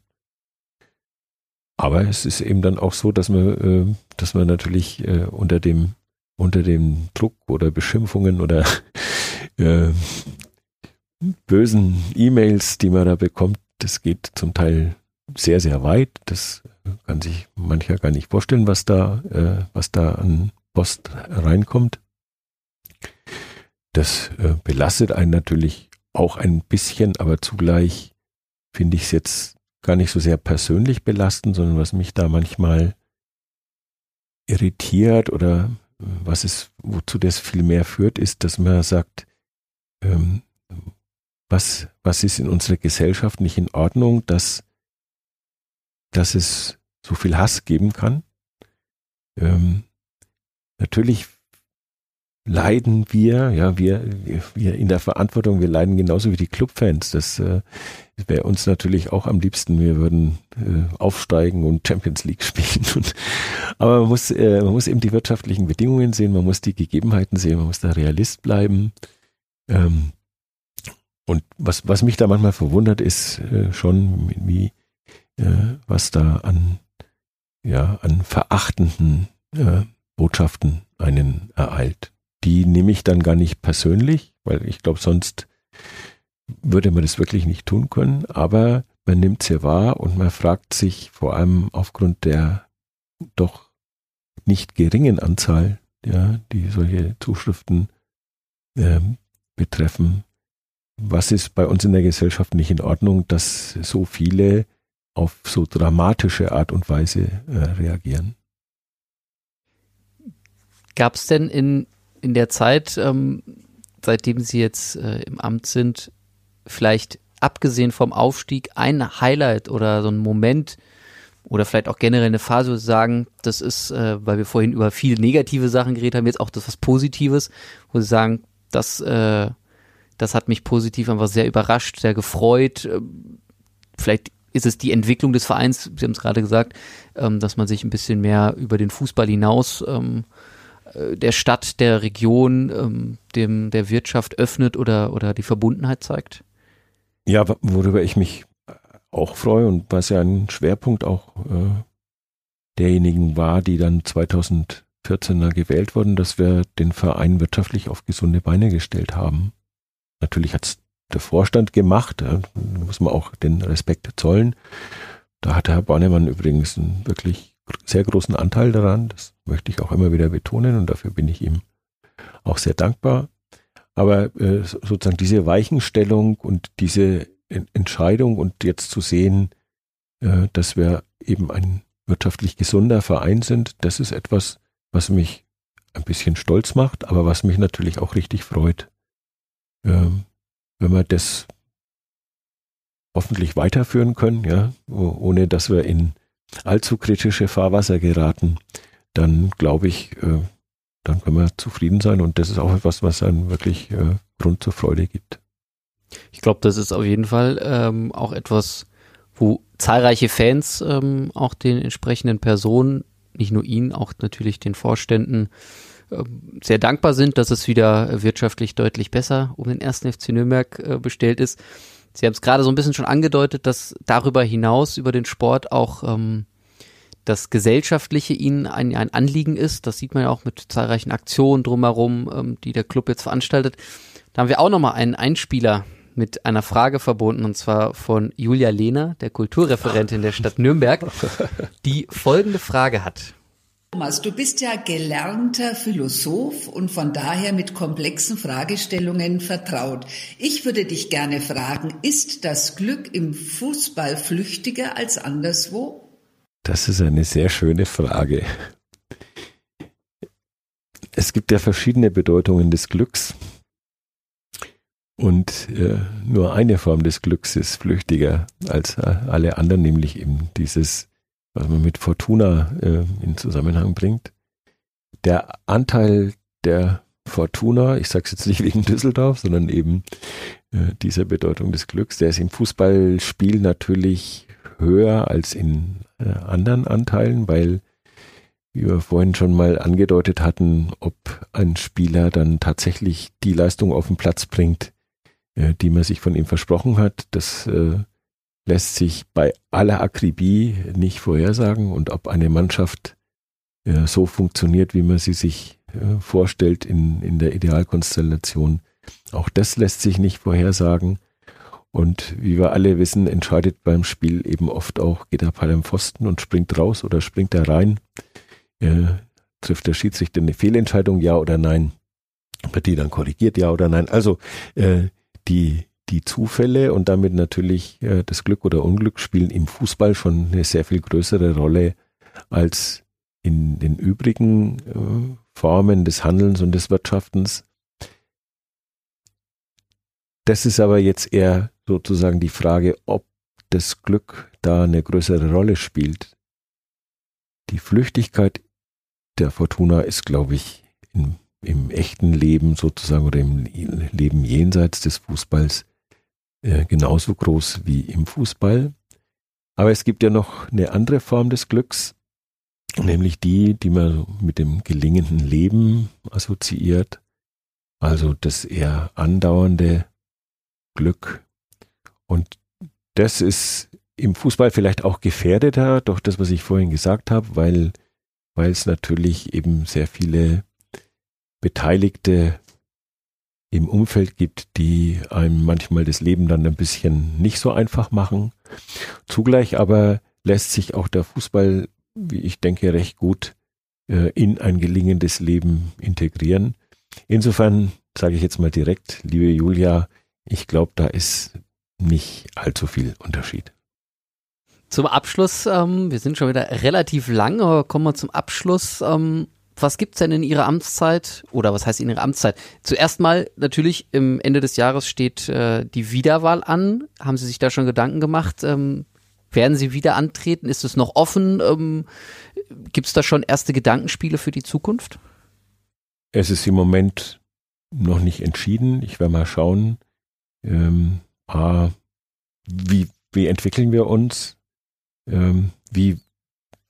Aber es ist eben dann auch so, dass man, äh, dass man natürlich äh, unter dem unter dem Druck oder Beschimpfungen oder äh, bösen E-Mails, die man da bekommt, das geht zum Teil sehr, sehr weit. Das kann sich mancher gar nicht vorstellen, was da, äh, was da an Post reinkommt. Das äh, belastet einen natürlich auch ein bisschen, aber zugleich finde ich es jetzt gar nicht so sehr persönlich belastend, sondern was mich da manchmal irritiert oder was es, wozu das viel mehr führt, ist, dass man sagt, ähm, was, was ist in unserer Gesellschaft nicht in Ordnung, dass, dass es so viel Hass geben kann. Ähm, natürlich leiden wir, ja, wir, wir in der Verantwortung, wir leiden genauso wie die Clubfans. Das äh, wäre uns natürlich auch am liebsten, wir würden äh, aufsteigen und Champions League spielen. Und, aber man muss, äh, man muss eben die wirtschaftlichen Bedingungen sehen, man muss die Gegebenheiten sehen, man muss da Realist bleiben. Ähm, und was, was mich da manchmal verwundert, ist äh, schon, wie, äh, was da an, ja, an verachtenden äh, Botschaften einen ereilt. Die nehme ich dann gar nicht persönlich, weil ich glaube, sonst würde man das wirklich nicht tun können. Aber man nimmt sie wahr und man fragt sich vor allem aufgrund der doch nicht geringen Anzahl, ja, die solche Zuschriften äh, betreffen, was ist bei uns in der Gesellschaft nicht in Ordnung, dass so viele auf so dramatische Art und Weise äh, reagieren. Gab es denn in, in der Zeit, ähm, seitdem Sie jetzt äh, im Amt sind, vielleicht abgesehen vom Aufstieg ein Highlight oder so ein Moment oder vielleicht auch generell eine Phase, sagen, das ist, äh, weil wir vorhin über viele negative Sachen geredet haben, jetzt auch das was Positives, wo Sie sagen, das äh, das hat mich positiv einfach sehr überrascht, sehr gefreut. Ähm, vielleicht ist es die Entwicklung des Vereins, Sie haben es gerade gesagt, ähm, dass man sich ein bisschen mehr über den Fußball hinaus ähm, äh, der Stadt, der Region, dem, der Wirtschaft öffnet oder, oder die Verbundenheit zeigt? Ja, worüber ich mich auch freue und was ja ein Schwerpunkt auch äh, derjenigen war, die dann 2014er gewählt wurden, dass wir den Verein wirtschaftlich auf gesunde Beine gestellt haben. Natürlich hat es der Vorstand gemacht, da muss man auch den Respekt zollen. Da hat Herr Bornemann übrigens einen wirklich sehr großen Anteil daran. Das möchte ich auch immer wieder betonen und dafür bin ich ihm auch sehr dankbar. Aber äh, sozusagen diese Weichenstellung und diese Entscheidung und jetzt zu sehen, äh, dass wir eben ein wirtschaftlich gesunder Verein sind, das ist etwas, was mich ein bisschen stolz macht, aber was mich natürlich auch richtig freut ähm, wenn man das hoffentlich weiterführen können, ja, ohne dass wir in allzu kritische Fahrwasser geraten, dann glaube ich, äh, dann können wir zufrieden sein und das ist auch etwas, was einen wirklich äh, Grund zur Freude gibt. Ich glaube, das ist auf jeden Fall ähm, auch etwas, wo zahlreiche Fans ähm, auch den entsprechenden Personen, nicht nur ihnen, auch natürlich den Vorständen äh, sehr dankbar sind, dass es wieder wirtschaftlich deutlich besser um den ersten FC Nürnberg äh, bestellt ist. Sie haben es gerade so ein bisschen schon angedeutet, dass darüber hinaus, über den Sport auch ähm, das Gesellschaftliche ihnen ein, ein Anliegen ist. Das sieht man ja auch mit zahlreichen Aktionen drumherum, ähm, die der Club jetzt veranstaltet. Da haben wir auch nochmal einen Einspieler mit einer Frage verbunden und zwar von Julia Lehner, der Kulturreferentin der Stadt Nürnberg, die folgende Frage hat. Thomas, du bist ja gelernter Philosoph und von daher mit komplexen Fragestellungen vertraut. Ich würde dich gerne fragen, ist das Glück im Fußball flüchtiger als anderswo? Das ist eine sehr schöne Frage. Es gibt ja verschiedene Bedeutungen des Glücks. Und äh, nur eine Form des Glücks ist flüchtiger als äh, alle anderen, nämlich eben dieses, was man mit Fortuna äh, in Zusammenhang bringt. Der Anteil der Fortuna, ich sage es jetzt nicht wegen Düsseldorf, sondern eben äh, dieser Bedeutung des Glücks, der ist im Fußballspiel natürlich höher als in äh, anderen Anteilen, weil wie wir vorhin schon mal angedeutet hatten, ob ein Spieler dann tatsächlich die Leistung auf den Platz bringt, äh, die man sich von ihm versprochen hat. Das äh, lässt sich bei aller Akribie nicht vorhersagen und ob eine Mannschaft äh, so funktioniert, wie man sie sich vorstellt in, in der Idealkonstellation, auch das lässt sich nicht vorhersagen. Und wie wir alle wissen, entscheidet beim Spiel eben oft auch, geht der Ball am Pfosten und springt raus oder springt er rein. Äh, trifft der Schiedsrichter eine Fehlentscheidung, ja oder nein? Wird die dann korrigiert, ja oder nein? Also äh, die, die Zufälle und damit natürlich äh, das Glück oder Unglück spielen im Fußball schon eine sehr viel größere Rolle als in den übrigen äh, Formen des Handelns und des Wirtschaftens. Das ist aber jetzt eher sozusagen die Frage, ob das Glück da eine größere Rolle spielt. Die Flüchtigkeit der Fortuna ist, glaube ich, in im echten Leben sozusagen oder im Leben jenseits des Fußballs äh, genauso groß wie im Fußball. Aber es gibt ja noch eine andere Form des Glücks, nämlich die, die man mit dem gelingenden Leben assoziiert, also das eher andauernde Glück. Und das ist im Fußball vielleicht auch gefährdeter, doch das, was ich vorhin gesagt habe, weil, weil es natürlich eben sehr viele Beteiligte im Umfeld gibt, die einem manchmal das Leben dann ein bisschen nicht so einfach machen. Zugleich aber lässt sich auch der Fußball, wie ich denke, recht gut äh, in ein gelingendes Leben integrieren. Insofern sage ich jetzt mal direkt, liebe Julia, ich glaube, da ist nicht allzu viel Unterschied. Zum Abschluss, ähm, wir sind schon wieder relativ lang, aber kommen wir zum Abschluss. Ähm, was gibt's denn in Ihrer Amtszeit oder was heißt in Ihrer Amtszeit? Zuerst mal natürlich im Ende des Jahres steht äh, die Wiederwahl an. Haben Sie sich da schon Gedanken gemacht? Ähm, werden Sie wieder antreten? Ist es noch offen? Ähm, gibt's da schon erste Gedankenspiele für die Zukunft? Es ist im Moment noch nicht entschieden. Ich werde mal schauen, ähm, wie, wie entwickeln wir uns? Ähm, wie,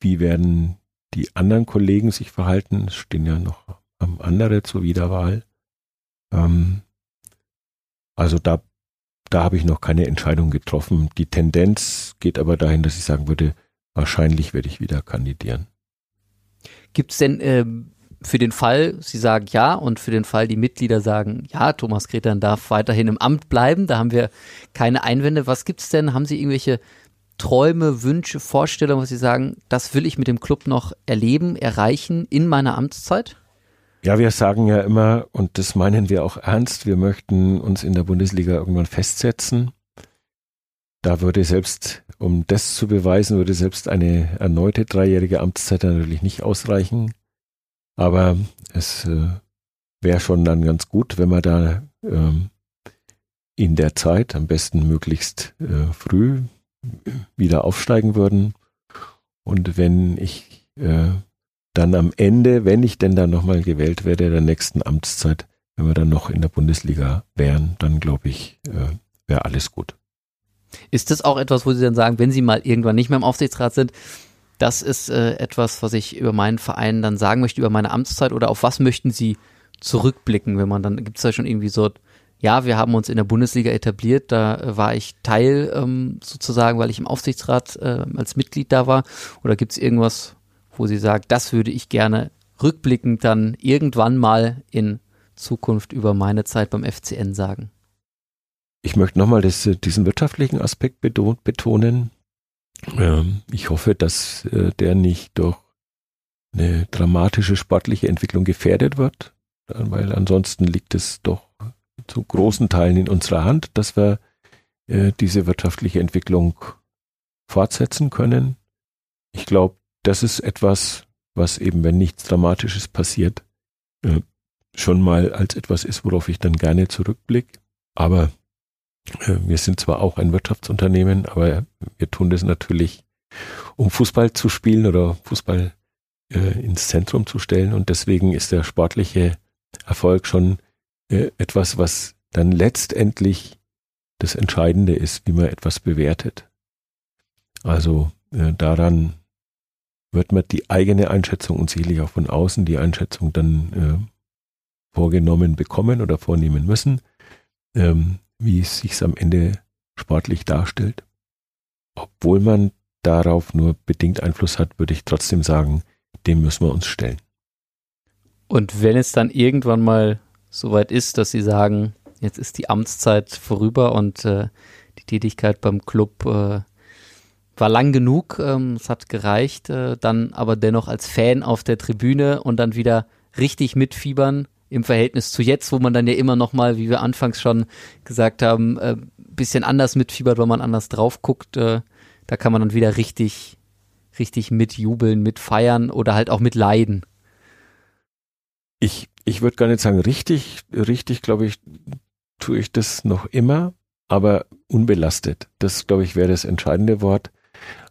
wie werden die anderen Kollegen sich verhalten. Es stehen ja noch andere zur Wiederwahl. Ähm, also da, da habe ich noch keine Entscheidung getroffen. Die Tendenz geht aber dahin, dass ich sagen würde, wahrscheinlich werde ich wieder kandidieren. Gibt es denn ähm, für den Fall, Sie sagen ja, und für den Fall, die Mitglieder sagen, ja, Thomas Kretern darf weiterhin im Amt bleiben, da haben wir keine Einwände. Was gibt es denn? Haben Sie irgendwelche Träume, Wünsche, Vorstellungen, was Sie sagen, das will ich mit dem Club noch erleben, erreichen in meiner Amtszeit? Ja, wir sagen ja immer, und das meinen wir auch ernst, wir möchten uns in der Bundesliga irgendwann festsetzen. Da würde selbst, um das zu beweisen, würde selbst eine erneute dreijährige Amtszeit natürlich nicht ausreichen. Aber es äh, wäre schon dann ganz gut, wenn wir da ähm, in der Zeit, am besten möglichst äh, früh, wieder aufsteigen würden. Und wenn ich äh, dann am Ende, wenn ich denn dann nochmal gewählt werde, der nächsten Amtszeit, wenn wir dann noch in der Bundesliga wären, dann glaube ich, äh, wäre alles gut. Ist das auch etwas, wo Sie dann sagen, wenn Sie mal irgendwann nicht mehr im Aufsichtsrat sind, das ist äh, etwas, was ich über meinen Verein dann sagen möchte, über meine Amtszeit oder auf was möchten Sie zurückblicken, wenn man dann, gibt es da schon irgendwie so, ja, wir haben uns in der Bundesliga etabliert, da äh, war ich Teil ähm, sozusagen, weil ich im Aufsichtsrat äh, als Mitglied da war oder gibt es irgendwas, wo Sie sagen, das würde ich gerne rückblickend dann irgendwann mal in Zukunft über meine Zeit beim FCN sagen? Ich möchte nochmal diesen wirtschaftlichen Aspekt betonen. Ähm, ich hoffe, dass äh, der nicht durch eine dramatische sportliche Entwicklung gefährdet wird, weil ansonsten liegt es doch zu großen Teilen in unserer Hand, dass wir äh, diese wirtschaftliche Entwicklung fortsetzen können. Ich glaube, das ist etwas, was eben, wenn nichts Dramatisches passiert, äh, schon mal als etwas ist, worauf ich dann gerne zurückblicke. Aber äh, wir sind zwar auch ein Wirtschaftsunternehmen, aber wir tun das natürlich, um Fußball zu spielen oder Fußball äh, ins Zentrum zu stellen. Und deswegen ist der sportliche Erfolg schon äh, etwas, was dann letztendlich das Entscheidende ist, wie man etwas bewertet. Also äh, daran wird man die eigene Einschätzung und sicherlich auch von außen die Einschätzung dann äh, vorgenommen bekommen oder vornehmen müssen. Ähm, wie es sich am Ende sportlich darstellt. Obwohl man darauf nur bedingt Einfluss hat, würde ich trotzdem sagen, dem müssen wir uns stellen. Und wenn es dann irgendwann mal soweit ist, dass Sie sagen, jetzt ist die Amtszeit vorüber und äh, die Tätigkeit beim Club äh, war lang genug, ähm, es hat gereicht, äh, dann aber dennoch als Fan auf der Tribüne und dann wieder richtig mitfiebern, im Verhältnis zu jetzt, wo man dann ja immer noch mal, wie wir anfangs schon gesagt haben, äh, bisschen anders mitfiebert, weil man anders drauf guckt. Äh, da kann man dann wieder richtig, richtig mitjubeln, mitfeiern oder halt auch mitleiden. Ich, ich würde gar nicht sagen richtig, richtig, glaube ich, tue ich das noch immer, aber unbelastet. Das, glaube ich, wäre das entscheidende Wort.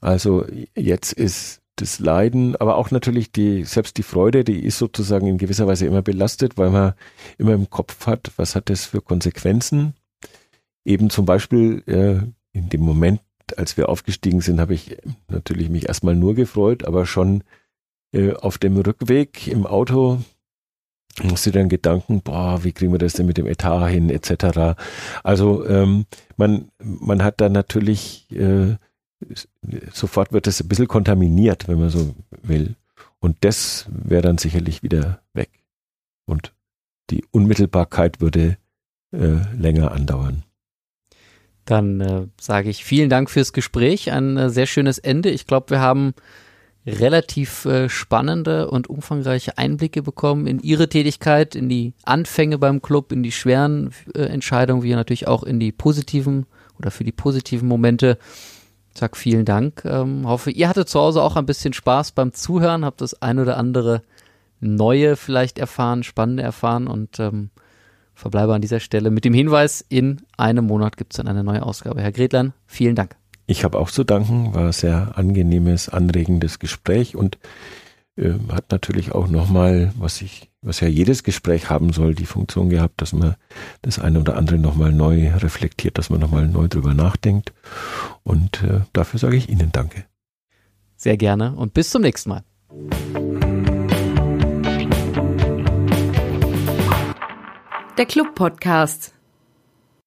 Also jetzt ist das Leiden, aber auch natürlich die, selbst die Freude, die ist sozusagen in gewisser Weise immer belastet, weil man immer im Kopf hat, was hat das für Konsequenzen. Eben zum Beispiel äh, in dem Moment, als wir aufgestiegen sind, habe ich natürlich mich erstmal nur gefreut, aber schon äh, auf dem Rückweg im Auto musste dann Gedanken, boah, wie kriegen wir das denn mit dem Etat hin, etc. Also ähm, man, man hat da natürlich äh, sofort wird es ein bisschen kontaminiert, wenn man so will. Und das wäre dann sicherlich wieder weg. Und die Unmittelbarkeit würde äh, länger andauern. Dann äh, sage ich vielen Dank fürs Gespräch. Ein äh, sehr schönes Ende. Ich glaube, wir haben relativ äh, spannende und umfangreiche Einblicke bekommen in Ihre Tätigkeit, in die Anfänge beim Club, in die schweren äh, Entscheidungen, wie natürlich auch in die positiven oder für die positiven Momente. Sag vielen Dank. Ähm, hoffe, ihr hattet zu Hause auch ein bisschen Spaß beim Zuhören, habt das ein oder andere Neue vielleicht erfahren, Spannende erfahren und ähm, verbleibe an dieser Stelle mit dem Hinweis, in einem Monat gibt es dann eine neue Ausgabe. Herr Gretlein, vielen Dank. Ich habe auch zu danken, war ein sehr angenehmes, anregendes Gespräch und äh, hat natürlich auch nochmal, was ich, was ja jedes Gespräch haben soll, die Funktion gehabt, dass man das eine oder andere nochmal neu reflektiert, dass man nochmal neu drüber nachdenkt. Und äh, dafür sage ich Ihnen Danke. Sehr gerne und bis zum nächsten Mal. Der Club Podcast.